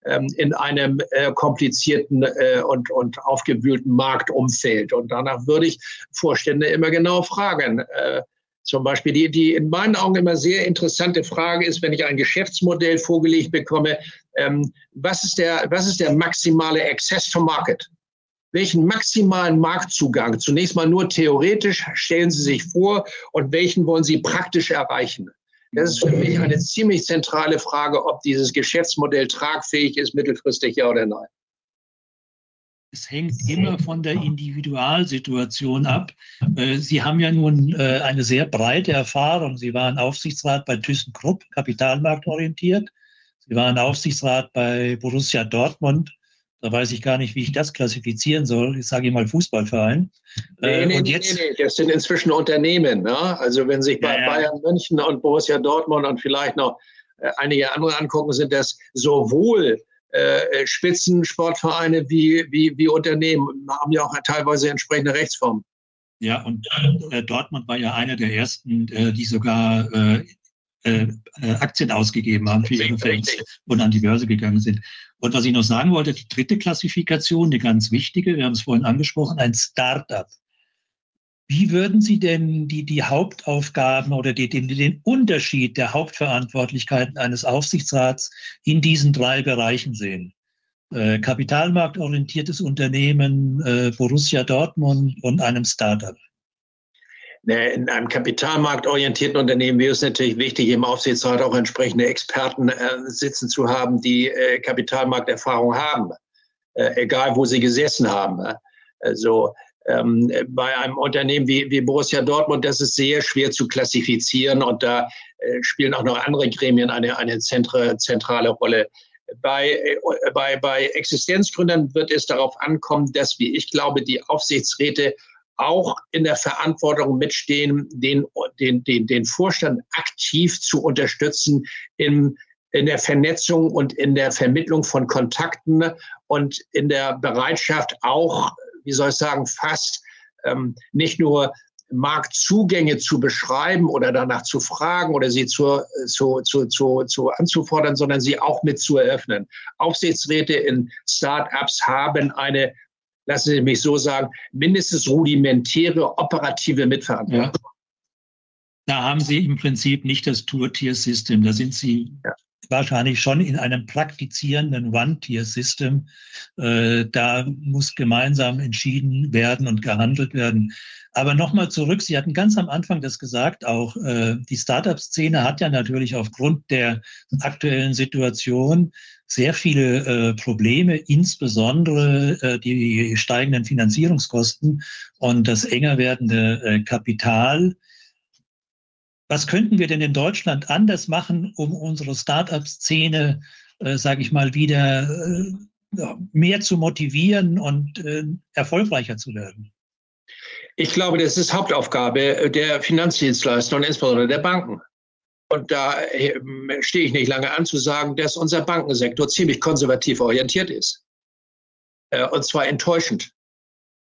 ähm, in einem äh, komplizierten äh, und, und aufgewühlten Marktumfeld. Und danach würde ich Vorstände immer genau fragen. Äh, zum Beispiel die, die in meinen Augen immer sehr interessante Frage ist, wenn ich ein Geschäftsmodell vorgelegt bekomme, ähm, was, ist der, was ist der maximale Access to Market? Welchen maximalen Marktzugang, zunächst mal nur theoretisch, stellen Sie sich vor und welchen wollen Sie praktisch erreichen? Das ist für mich eine ziemlich zentrale Frage, ob dieses Geschäftsmodell tragfähig ist, mittelfristig ja oder nein. Es hängt immer von der Individualsituation ab. Äh, Sie haben ja nun äh, eine sehr breite Erfahrung. Sie waren Aufsichtsrat bei ThyssenKrupp, kapitalmarktorientiert. Sie waren Aufsichtsrat bei Borussia Dortmund, da weiß ich gar nicht, wie ich das klassifizieren soll. Ich sage mal Fußballverein. Nee, äh, nee, und jetzt, nee, nee, das sind inzwischen Unternehmen. Ne? Also wenn sich bei ja, Bayern München und Borussia Dortmund und vielleicht noch äh, einige andere angucken, sind das sowohl äh, Spitzensportvereine wie, wie, wie Unternehmen, haben ja auch teilweise entsprechende Rechtsformen. Ja, und äh, Dortmund war ja einer der ersten, äh, die sogar äh, Aktien ausgegeben haben für ihre Fans und an die Börse gegangen sind. Und was ich noch sagen wollte, die dritte Klassifikation, die ganz wichtige, wir haben es vorhin angesprochen, ein Startup. Wie würden Sie denn die, die Hauptaufgaben oder die, den, den Unterschied der Hauptverantwortlichkeiten eines Aufsichtsrats in diesen drei Bereichen sehen? Äh, kapitalmarktorientiertes Unternehmen, äh, Borussia Dortmund und einem Startup. In einem kapitalmarktorientierten Unternehmen wäre es natürlich wichtig, im Aufsichtsrat auch entsprechende Experten äh, sitzen zu haben, die äh, Kapitalmarkterfahrung haben, äh, egal wo sie gesessen haben. Also bei einem Unternehmen wie, Borussia Dortmund, das ist sehr schwer zu klassifizieren und da äh, spielen auch noch andere Gremien eine, eine zentrale Rolle. Bei, äh, bei, bei Existenzgründern wird es darauf ankommen, dass, wie ich glaube, die Aufsichtsräte auch in der Verantwortung mitstehen, den, den, den, den Vorstand aktiv zu unterstützen in, in der Vernetzung und in der Vermittlung von Kontakten und in der Bereitschaft auch, wie soll ich sagen, fast ähm, nicht nur Marktzugänge zu beschreiben oder danach zu fragen oder sie zu, zu, zu, zu, zu anzufordern, sondern sie auch mit zu eröffnen. Aufsichtsräte in Start-ups haben eine lassen Sie mich so sagen, mindestens rudimentäre operative Mitverantwortung. Ja. Da haben Sie im Prinzip nicht das Tour-Tier-System. Da sind Sie ja. wahrscheinlich schon in einem praktizierenden One-Tier-System. Äh, da muss gemeinsam entschieden werden und gehandelt werden. Aber nochmal zurück, Sie hatten ganz am Anfang das gesagt, auch äh, die Startup-Szene hat ja natürlich aufgrund der aktuellen Situation sehr viele äh, Probleme, insbesondere äh, die steigenden Finanzierungskosten und das enger werdende äh, Kapital. Was könnten wir denn in Deutschland anders machen, um unsere Start-up-Szene, äh, sage ich mal, wieder äh, mehr zu motivieren und äh, erfolgreicher zu werden? Ich glaube, das ist Hauptaufgabe der Finanzdienstleister und insbesondere der Banken. Und da ähm, stehe ich nicht lange an zu sagen, dass unser Bankensektor ziemlich konservativ orientiert ist. Äh, und zwar enttäuschend.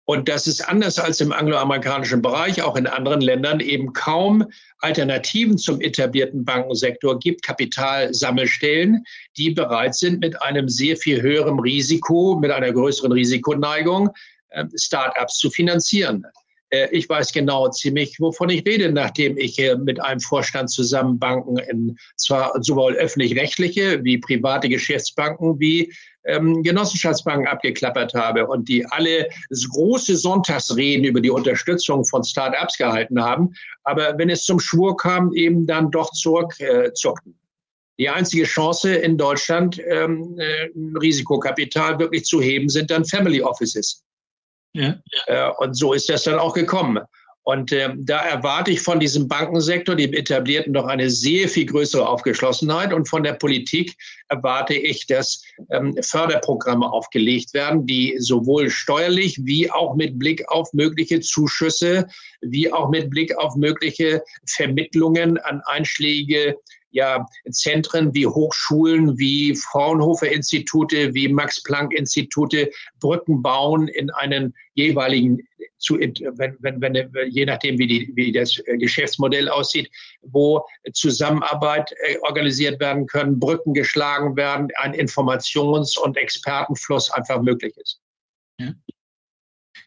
Und das ist anders als im angloamerikanischen Bereich, auch in anderen Ländern eben kaum Alternativen zum etablierten Bankensektor gibt, Kapitalsammelstellen, die bereit sind, mit einem sehr viel höheren Risiko, mit einer größeren Risikoneigung, ähm, Start-ups zu finanzieren. Äh, ich weiß genau ziemlich, wovon ich rede, nachdem ich mit einem Vorstand zusammen Banken in zwar sowohl öffentlich-rechtliche wie private Geschäftsbanken wie ähm, Genossenschaftsbanken abgeklappert habe und die alle große Sonntagsreden über die Unterstützung von Start-ups gehalten haben, aber wenn es zum Schwur kam, eben dann doch zurückzuckten. Äh, die einzige Chance in Deutschland, ähm, äh, Risikokapital wirklich zu heben, sind dann Family Offices. Ja. Äh, und so ist das dann auch gekommen. Und äh, da erwarte ich von diesem Bankensektor, dem etablierten, doch eine sehr viel größere Aufgeschlossenheit. Und von der Politik erwarte ich, dass ähm, Förderprogramme aufgelegt werden, die sowohl steuerlich wie auch mit Blick auf mögliche Zuschüsse, wie auch mit Blick auf mögliche Vermittlungen an einschlägige ja Zentren wie Hochschulen, wie Fraunhofer-Institute, wie Max-Planck-Institute Brücken bauen in einen jeweiligen zu, wenn, wenn, wenn, je nachdem, wie, die, wie das Geschäftsmodell aussieht, wo Zusammenarbeit äh, organisiert werden können, Brücken geschlagen werden, ein Informations- und Expertenfluss einfach möglich ist.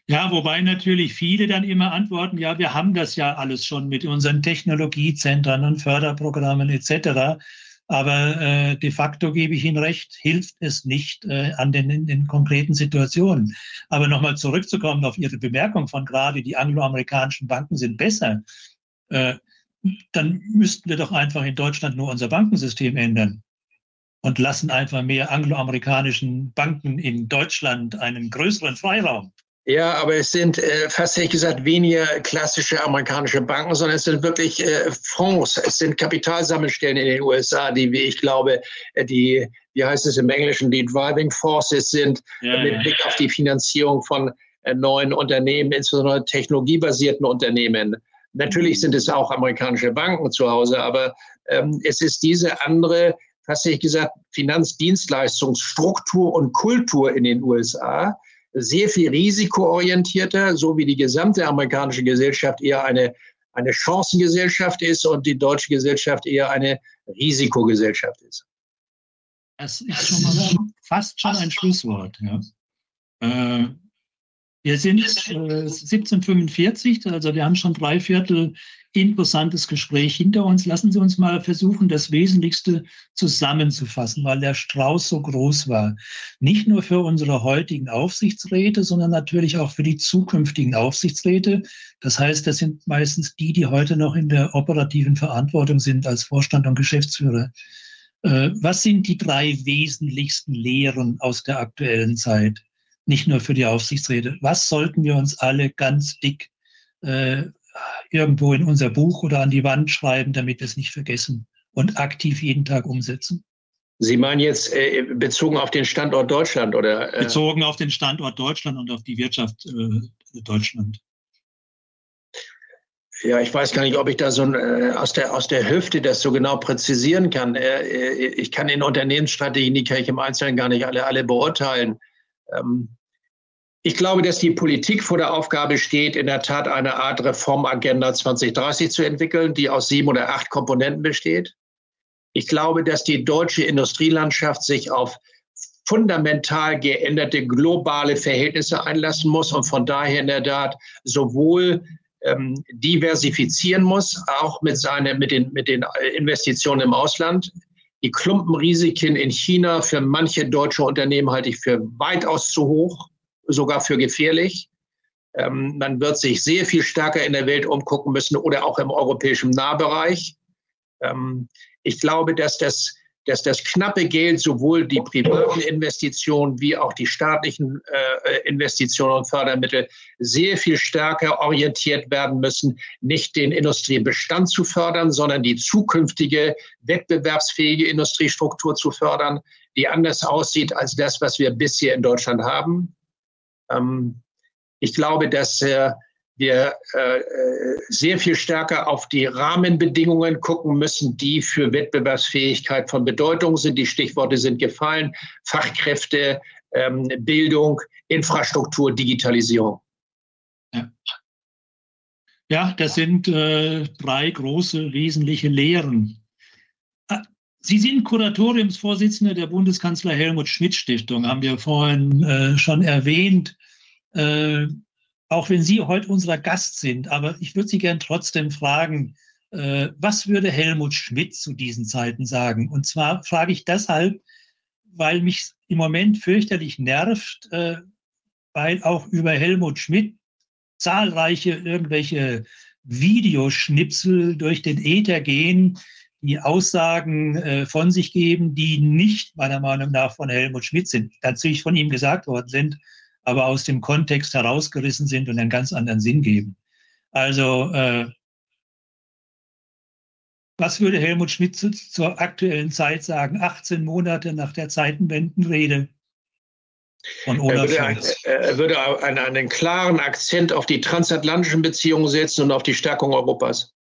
Ja. Wobei natürlich viele dann immer antworten, ja, wir haben das ja alles schon mit unseren Technologiezentren und Förderprogrammen etc. Aber äh, de facto gebe ich Ihnen recht, hilft es nicht äh, an den, in den konkreten Situationen. Aber nochmal zurückzukommen auf Ihre Bemerkung von gerade, die angloamerikanischen Banken sind besser. Äh, dann müssten wir doch einfach in Deutschland nur unser Bankensystem ändern und lassen einfach mehr angloamerikanischen Banken in Deutschland einen größeren Freiraum. Ja, aber es sind äh, fast ehrlich gesagt weniger klassische amerikanische Banken, sondern es sind wirklich äh, Fonds, es sind Kapitalsammelstellen in den USA, die, wie ich glaube, äh, die, wie heißt es im Englischen, die Driving Forces sind, ja, mit ja. Blick auf die Finanzierung von äh, neuen Unternehmen, insbesondere technologiebasierten Unternehmen. Natürlich sind es auch amerikanische Banken zu Hause, aber ähm, es ist diese andere, fast ehrlich gesagt, Finanzdienstleistungsstruktur und Kultur in den USA, sehr viel risikoorientierter, so wie die gesamte amerikanische Gesellschaft eher eine, eine Chancengesellschaft ist und die deutsche Gesellschaft eher eine Risikogesellschaft ist. Das ist schon mal fast schon ein Schlusswort. Ja. Äh, wir sind äh, 1745, also wir haben schon drei Viertel interessantes Gespräch hinter uns. Lassen Sie uns mal versuchen, das Wesentlichste zusammenzufassen, weil der Strauß so groß war. Nicht nur für unsere heutigen Aufsichtsräte, sondern natürlich auch für die zukünftigen Aufsichtsräte. Das heißt, das sind meistens die, die heute noch in der operativen Verantwortung sind als Vorstand und Geschäftsführer. Äh, was sind die drei wesentlichsten Lehren aus der aktuellen Zeit? Nicht nur für die Aufsichtsräte. Was sollten wir uns alle ganz dick äh, irgendwo in unser Buch oder an die Wand schreiben, damit wir es nicht vergessen und aktiv jeden Tag umsetzen. Sie meinen jetzt äh, bezogen auf den Standort Deutschland oder? Äh? Bezogen auf den Standort Deutschland und auf die Wirtschaft äh, Deutschland. Ja, ich weiß gar nicht, ob ich da so äh, aus, der, aus der Hüfte das so genau präzisieren kann. Äh, äh, ich kann in Unternehmensstrategien, die kann ich im Einzelnen gar nicht alle, alle beurteilen. Ähm, ich glaube, dass die Politik vor der Aufgabe steht, in der Tat eine Art Reformagenda 2030 zu entwickeln, die aus sieben oder acht Komponenten besteht. Ich glaube, dass die deutsche Industrielandschaft sich auf fundamental geänderte globale Verhältnisse einlassen muss und von daher in der Tat sowohl ähm, diversifizieren muss, auch mit, seine, mit, den, mit den Investitionen im Ausland. Die Klumpenrisiken in China für manche deutsche Unternehmen halte ich für weitaus zu hoch sogar für gefährlich. Ähm, man wird sich sehr viel stärker in der Welt umgucken müssen oder auch im europäischen Nahbereich. Ähm, ich glaube, dass das, dass das knappe Geld sowohl die privaten Investitionen wie auch die staatlichen äh, Investitionen und Fördermittel sehr viel stärker orientiert werden müssen, nicht den Industriebestand zu fördern, sondern die zukünftige wettbewerbsfähige Industriestruktur zu fördern, die anders aussieht als das, was wir bisher in Deutschland haben. Ähm, ich glaube, dass äh, wir äh, sehr viel stärker auf die Rahmenbedingungen gucken müssen, die für Wettbewerbsfähigkeit von Bedeutung sind. Die Stichworte sind gefallen. Fachkräfte, ähm, Bildung, Infrastruktur, Digitalisierung. Ja, ja das sind äh, drei große wesentliche Lehren. Ah, Sie sind Kuratoriumsvorsitzender der Bundeskanzler Helmut Schmidt Stiftung, haben wir vorhin äh, schon erwähnt. Auch wenn Sie heute unser Gast sind, aber ich würde Sie gern trotzdem fragen, äh, was würde Helmut Schmidt zu diesen Zeiten sagen? Und zwar frage ich deshalb, weil mich im Moment fürchterlich nervt, äh, weil auch über Helmut Schmidt zahlreiche irgendwelche Videoschnipsel durch den Äther gehen, die Aussagen äh, von sich geben, die nicht meiner Meinung nach von Helmut Schmidt sind, natürlich von ihm gesagt worden sind, aber aus dem Kontext herausgerissen sind und einen ganz anderen Sinn geben. Also äh, was würde Helmut Schmidt zu, zur aktuellen Zeit sagen, 18 Monate nach der Zeitenwendenrede von Olaf er würde? Er würde einen, einen klaren Akzent auf die transatlantischen Beziehungen setzen und auf die Stärkung Europas.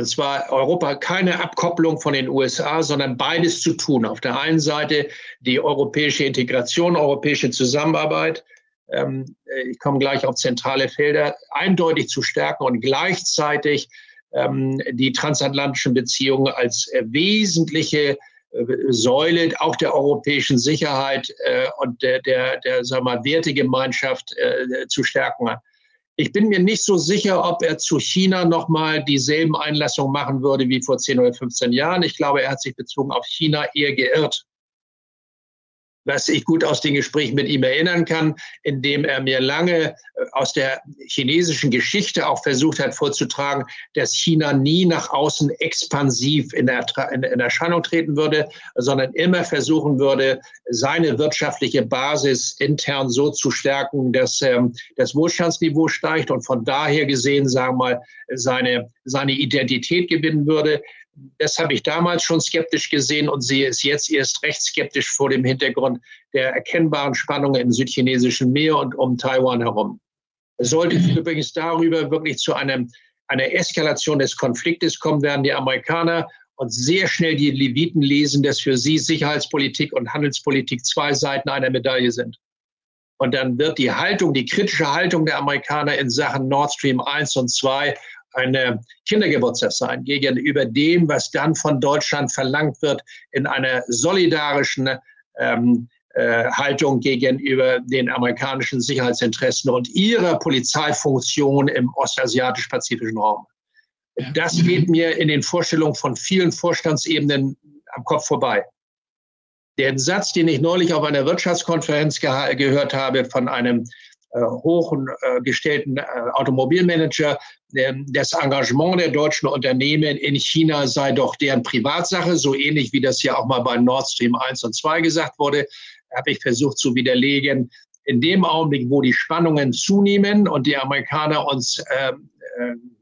Und zwar Europa keine Abkopplung von den USA, sondern beides zu tun. Auf der einen Seite die europäische Integration, europäische Zusammenarbeit. Ähm, ich komme gleich auf zentrale Felder, eindeutig zu stärken und gleichzeitig ähm, die transatlantischen Beziehungen als wesentliche äh, Säule auch der europäischen Sicherheit äh, und der, der, der sagen wir mal, Wertegemeinschaft äh, zu stärken. Ich bin mir nicht so sicher, ob er zu China nochmal dieselben Einlassungen machen würde wie vor 10 oder 15 Jahren. Ich glaube, er hat sich bezogen auf China eher geirrt was ich gut aus den Gesprächen mit ihm erinnern kann, indem er mir lange äh, aus der chinesischen Geschichte auch versucht hat vorzutragen, dass China nie nach außen expansiv in, in, in Erscheinung treten würde, sondern immer versuchen würde, seine wirtschaftliche Basis intern so zu stärken, dass ähm, das Wohlstandsniveau steigt und von daher gesehen, sagen wir mal, seine, seine Identität gewinnen würde das habe ich damals schon skeptisch gesehen und sehe es jetzt erst recht skeptisch vor dem Hintergrund der erkennbaren Spannungen im südchinesischen Meer und um Taiwan herum. Sollte es übrigens darüber wirklich zu einem, einer Eskalation des Konfliktes kommen, werden die Amerikaner und sehr schnell die Leviten lesen, dass für sie Sicherheitspolitik und Handelspolitik zwei Seiten einer Medaille sind. Und dann wird die Haltung, die kritische Haltung der Amerikaner in Sachen Nord Stream 1 und 2 eine Kindergeburtstag sein gegenüber dem, was dann von Deutschland verlangt wird in einer solidarischen ähm, äh, Haltung gegenüber den amerikanischen Sicherheitsinteressen und ihrer Polizeifunktion im ostasiatisch-pazifischen Raum. Das geht mir in den Vorstellungen von vielen Vorstandsebenen am Kopf vorbei. Der Satz, den ich neulich auf einer Wirtschaftskonferenz ge gehört habe von einem hochgestellten äh, Automobilmanager, das Engagement der deutschen Unternehmen in China sei doch deren Privatsache, so ähnlich wie das ja auch mal bei Nord Stream 1 und 2 gesagt wurde, habe ich versucht zu widerlegen. In dem Augenblick, wo die Spannungen zunehmen und die Amerikaner uns ähm,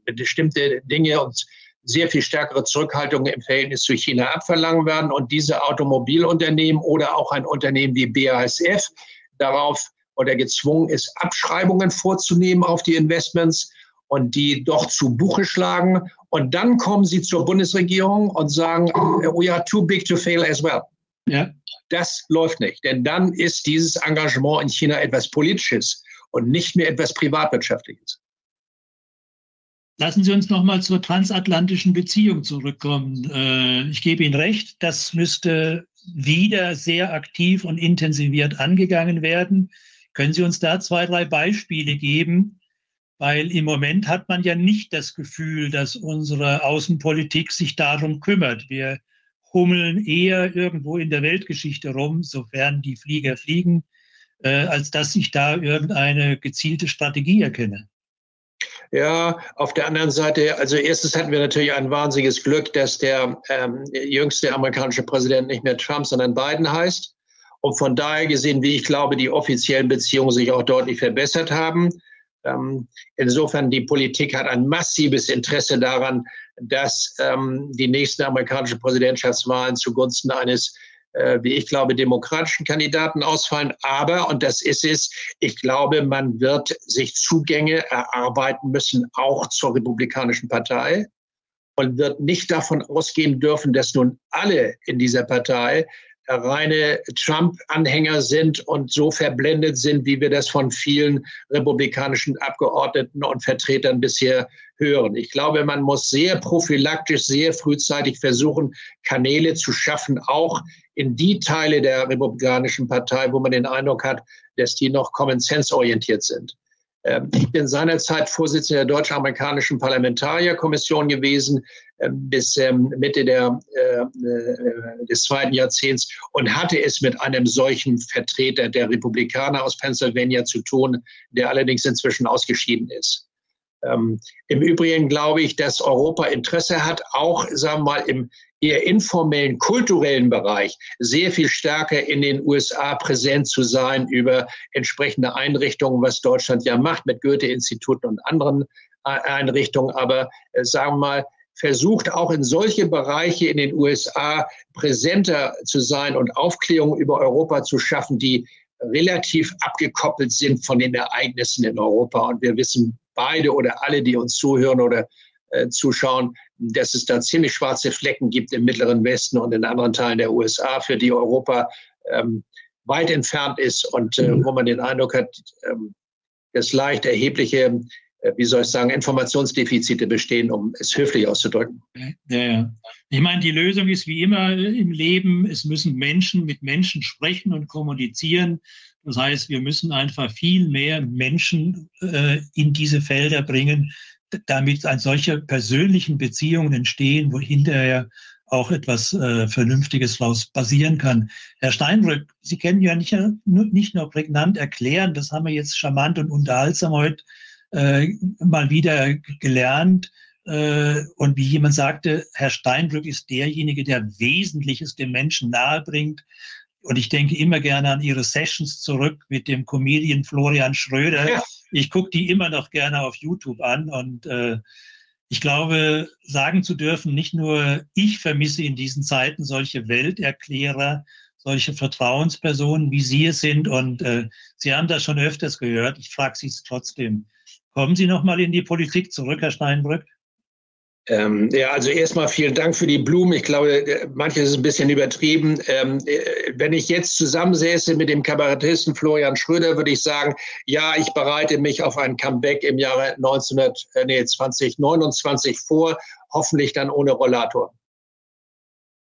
äh, bestimmte Dinge uns sehr viel stärkere Zurückhaltung im Verhältnis zu China abverlangen werden und diese Automobilunternehmen oder auch ein Unternehmen wie BASF darauf oder gezwungen ist, Abschreibungen vorzunehmen auf die Investments und die doch zu Buche schlagen. Und dann kommen sie zur Bundesregierung und sagen, we are too big to fail as well. Ja. Das läuft nicht, denn dann ist dieses Engagement in China etwas Politisches und nicht mehr etwas Privatwirtschaftliches. Lassen Sie uns noch mal zur transatlantischen Beziehung zurückkommen. Äh, ich gebe Ihnen recht, das müsste wieder sehr aktiv und intensiviert angegangen werden. Können Sie uns da zwei, drei Beispiele geben? Weil im Moment hat man ja nicht das Gefühl, dass unsere Außenpolitik sich darum kümmert. Wir hummeln eher irgendwo in der Weltgeschichte rum, sofern die Flieger fliegen, äh, als dass ich da irgendeine gezielte Strategie erkenne. Ja, auf der anderen Seite, also erstens hatten wir natürlich ein wahnsinniges Glück, dass der ähm, jüngste amerikanische Präsident nicht mehr Trump, sondern Biden heißt. Und von daher gesehen, wie ich glaube, die offiziellen Beziehungen sich auch deutlich verbessert haben. Ähm, insofern, die Politik hat ein massives Interesse daran, dass ähm, die nächsten amerikanischen Präsidentschaftswahlen zugunsten eines, äh, wie ich glaube, demokratischen Kandidaten ausfallen. Aber, und das ist es, ich glaube, man wird sich Zugänge erarbeiten müssen, auch zur Republikanischen Partei und wird nicht davon ausgehen dürfen, dass nun alle in dieser Partei reine Trump-Anhänger sind und so verblendet sind, wie wir das von vielen republikanischen Abgeordneten und Vertretern bisher hören. Ich glaube, man muss sehr prophylaktisch, sehr frühzeitig versuchen, Kanäle zu schaffen, auch in die Teile der Republikanischen Partei, wo man den Eindruck hat, dass die noch Common Sense orientiert sind. Ähm, ich bin seinerzeit Vorsitzender der deutsch-amerikanischen Parlamentarierkommission gewesen bis ähm, Mitte der, äh, äh, des zweiten Jahrzehnts und hatte es mit einem solchen Vertreter der Republikaner aus Pennsylvania zu tun, der allerdings inzwischen ausgeschieden ist. Ähm, Im Übrigen glaube ich, dass Europa Interesse hat, auch sagen wir mal im eher informellen kulturellen Bereich sehr viel stärker in den USA präsent zu sein über entsprechende Einrichtungen, was Deutschland ja macht mit Goethe-Instituten und anderen äh, Einrichtungen. Aber äh, sagen wir mal, versucht auch in solche Bereiche in den USA präsenter zu sein und Aufklärung über Europa zu schaffen, die relativ abgekoppelt sind von den Ereignissen in Europa. Und wir wissen beide oder alle, die uns zuhören oder äh, zuschauen, dass es da ziemlich schwarze Flecken gibt im Mittleren Westen und in anderen Teilen der USA, für die Europa ähm, weit entfernt ist und äh, mhm. wo man den Eindruck hat, ähm, dass leicht erhebliche, äh, wie soll ich sagen, Informationsdefizite bestehen, um es höflich auszudrücken. Ja, ja. Ich meine, die Lösung ist wie immer im Leben, es müssen Menschen mit Menschen sprechen und kommunizieren. Das heißt, wir müssen einfach viel mehr Menschen äh, in diese Felder bringen, damit ein solche persönlichen Beziehungen entstehen, wo hinterher auch etwas äh, Vernünftiges daraus basieren kann. Herr Steinbrück, Sie kennen ja nicht, nicht nur prägnant erklären, das haben wir jetzt charmant und unterhaltsam heute äh, mal wieder gelernt. Äh, und wie jemand sagte, Herr Steinbrück ist derjenige, der Wesentliches dem Menschen nahebringt. Und ich denke immer gerne an Ihre Sessions zurück mit dem Comedian Florian Schröder. Ja ich gucke die immer noch gerne auf YouTube an und äh, ich glaube, sagen zu dürfen, nicht nur ich vermisse in diesen Zeiten solche Welterklärer, solche Vertrauenspersonen, wie Sie es sind. Und äh, Sie haben das schon öfters gehört. Ich frage Sie es trotzdem. Kommen Sie noch mal in die Politik zurück, Herr Steinbrück? Ähm, ja, also erstmal vielen Dank für die Blumen. Ich glaube, äh, manches ist ein bisschen übertrieben. Ähm, äh, wenn ich jetzt zusammensäße mit dem Kabarettisten Florian Schröder, würde ich sagen, ja, ich bereite mich auf ein Comeback im Jahre 1900, äh, nee, 2029 vor, hoffentlich dann ohne Rollator.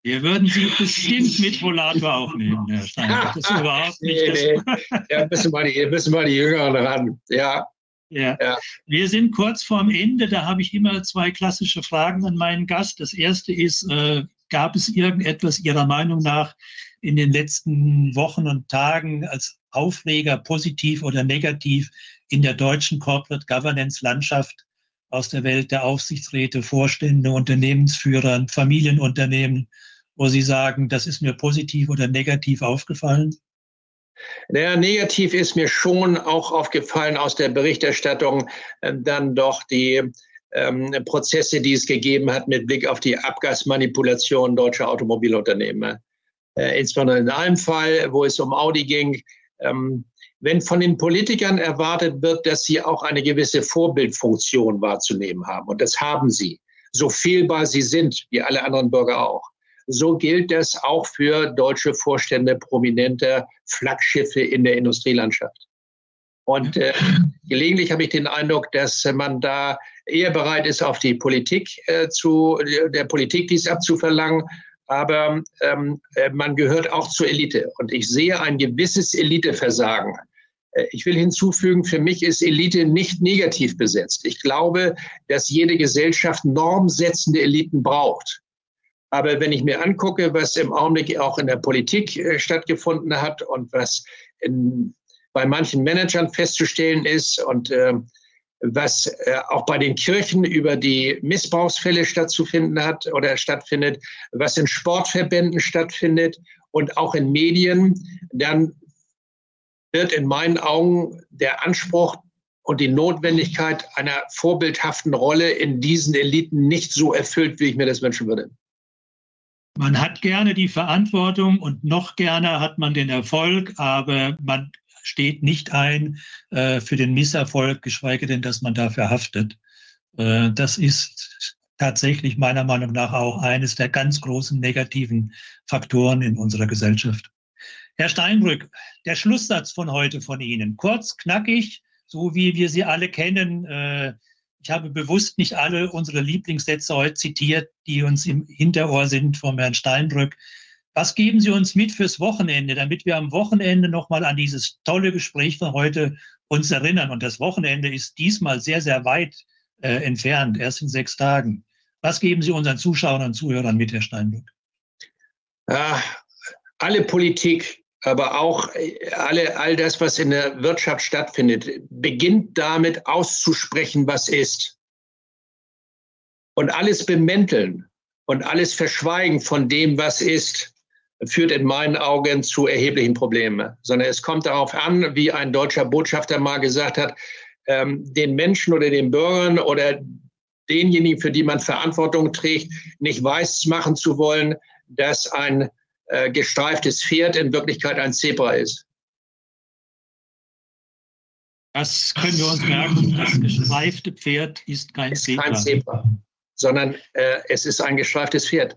Wir würden Sie bestimmt mit Rollator aufnehmen, Herr Stein. Das ist überhaupt nicht nee, nee. Ja, müssen wir die, müssen wir die Jüngeren ran. Ja. Ja. ja. Wir sind kurz vorm Ende. Da habe ich immer zwei klassische Fragen an meinen Gast. Das erste ist, äh, gab es irgendetwas Ihrer Meinung nach in den letzten Wochen und Tagen als Aufreger, positiv oder negativ, in der deutschen Corporate Governance Landschaft aus der Welt der Aufsichtsräte, Vorstände, Unternehmensführer, Familienunternehmen, wo Sie sagen, das ist mir positiv oder negativ aufgefallen? Naja, negativ ist mir schon auch aufgefallen aus der Berichterstattung äh, dann doch die ähm, Prozesse, die es gegeben hat mit Blick auf die Abgasmanipulation deutscher Automobilunternehmen. Äh, insbesondere in einem Fall, wo es um Audi ging, ähm, wenn von den Politikern erwartet wird, dass sie auch eine gewisse Vorbildfunktion wahrzunehmen haben, und das haben sie, so fehlbar sie sind, wie alle anderen Bürger auch, so gilt das auch für deutsche Vorstände prominenter Flaggschiffe in der Industrielandschaft. Und äh, gelegentlich habe ich den Eindruck, dass man da eher bereit ist, auf die Politik äh, zu der Politik dies abzuverlangen. Aber ähm, äh, man gehört auch zur Elite. Und ich sehe ein gewisses Eliteversagen. Äh, ich will hinzufügen, für mich ist Elite nicht negativ besetzt. Ich glaube, dass jede Gesellschaft normsetzende Eliten braucht. Aber wenn ich mir angucke, was im Augenblick auch in der Politik äh, stattgefunden hat und was in, bei manchen Managern festzustellen ist und äh, was äh, auch bei den Kirchen über die Missbrauchsfälle stattzufinden hat oder stattfindet, was in Sportverbänden stattfindet und auch in Medien, dann wird in meinen Augen der Anspruch und die Notwendigkeit einer vorbildhaften Rolle in diesen Eliten nicht so erfüllt, wie ich mir das wünschen würde. Man hat gerne die Verantwortung und noch gerne hat man den Erfolg, aber man steht nicht ein äh, für den Misserfolg, geschweige denn, dass man dafür haftet. Äh, das ist tatsächlich meiner Meinung nach auch eines der ganz großen negativen Faktoren in unserer Gesellschaft. Herr Steinbrück, der Schlusssatz von heute von Ihnen, kurz, knackig, so wie wir sie alle kennen. Äh, ich habe bewusst nicht alle unsere Lieblingssätze heute zitiert, die uns im Hinterohr sind vom Herrn Steinbrück. Was geben Sie uns mit fürs Wochenende, damit wir am Wochenende nochmal an dieses tolle Gespräch von heute uns erinnern. Und das Wochenende ist diesmal sehr, sehr weit äh, entfernt, erst in sechs Tagen. Was geben Sie unseren Zuschauern und Zuhörern mit, Herr Steinbrück? Ja, alle Politik, aber auch alle, all das, was in der Wirtschaft stattfindet, beginnt damit auszusprechen, was ist. Und alles bemänteln und alles verschweigen von dem, was ist, führt in meinen Augen zu erheblichen Problemen. Sondern es kommt darauf an, wie ein deutscher Botschafter mal gesagt hat, ähm, den Menschen oder den Bürgern oder denjenigen, für die man Verantwortung trägt, nicht weiß machen zu wollen, dass ein äh, gestreiftes Pferd in Wirklichkeit ein Zebra ist. Das können wir uns merken. Das gestreifte Pferd ist kein ist Zebra. Kein Zebra, sondern äh, es ist ein gestreiftes Pferd.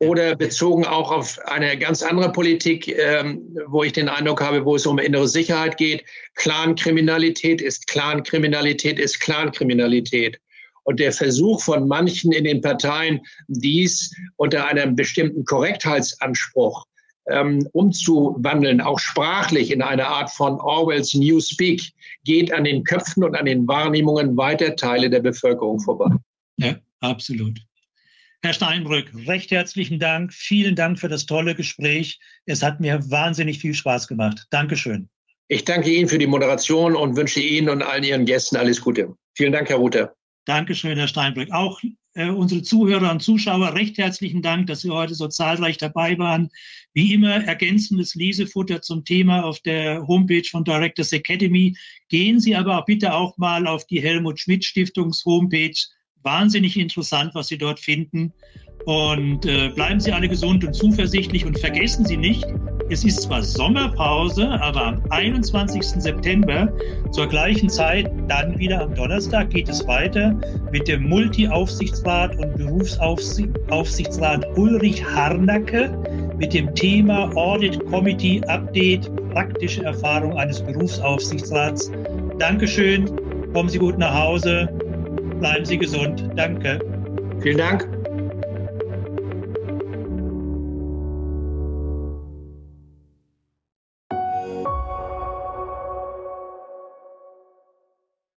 Oder bezogen auch auf eine ganz andere Politik, ähm, wo ich den Eindruck habe, wo es um innere Sicherheit geht. Clankriminalität ist Clankriminalität ist Clankriminalität. Und der Versuch von manchen in den Parteien, dies unter einem bestimmten Korrektheitsanspruch ähm, umzuwandeln, auch sprachlich in eine Art von Orwells Newspeak, geht an den Köpfen und an den Wahrnehmungen weiter Teile der Bevölkerung vorbei. Ja, absolut. Herr Steinbrück, recht herzlichen Dank. Vielen Dank für das tolle Gespräch. Es hat mir wahnsinnig viel Spaß gemacht. Dankeschön. Ich danke Ihnen für die Moderation und wünsche Ihnen und allen Ihren Gästen alles Gute. Vielen Dank, Herr Ruther. Dankeschön, Herr Steinbrück. Auch äh, unsere Zuhörer und Zuschauer, recht herzlichen Dank, dass Sie heute so zahlreich dabei waren. Wie immer ergänzendes Lesefutter zum Thema auf der Homepage von Directors Academy. Gehen Sie aber bitte auch mal auf die Helmut Schmidt Stiftungs Homepage. Wahnsinnig interessant, was Sie dort finden. Und äh, bleiben Sie alle gesund und zuversichtlich und vergessen Sie nicht, es ist zwar Sommerpause, aber am 21. September zur gleichen Zeit, dann wieder am Donnerstag, geht es weiter mit dem Multi-Aufsichtsrat und Berufsaufsichtsrat Ulrich Harnacke mit dem Thema Audit Committee Update, praktische Erfahrung eines Berufsaufsichtsrats. Dankeschön, kommen Sie gut nach Hause, bleiben Sie gesund. Danke. Vielen Dank.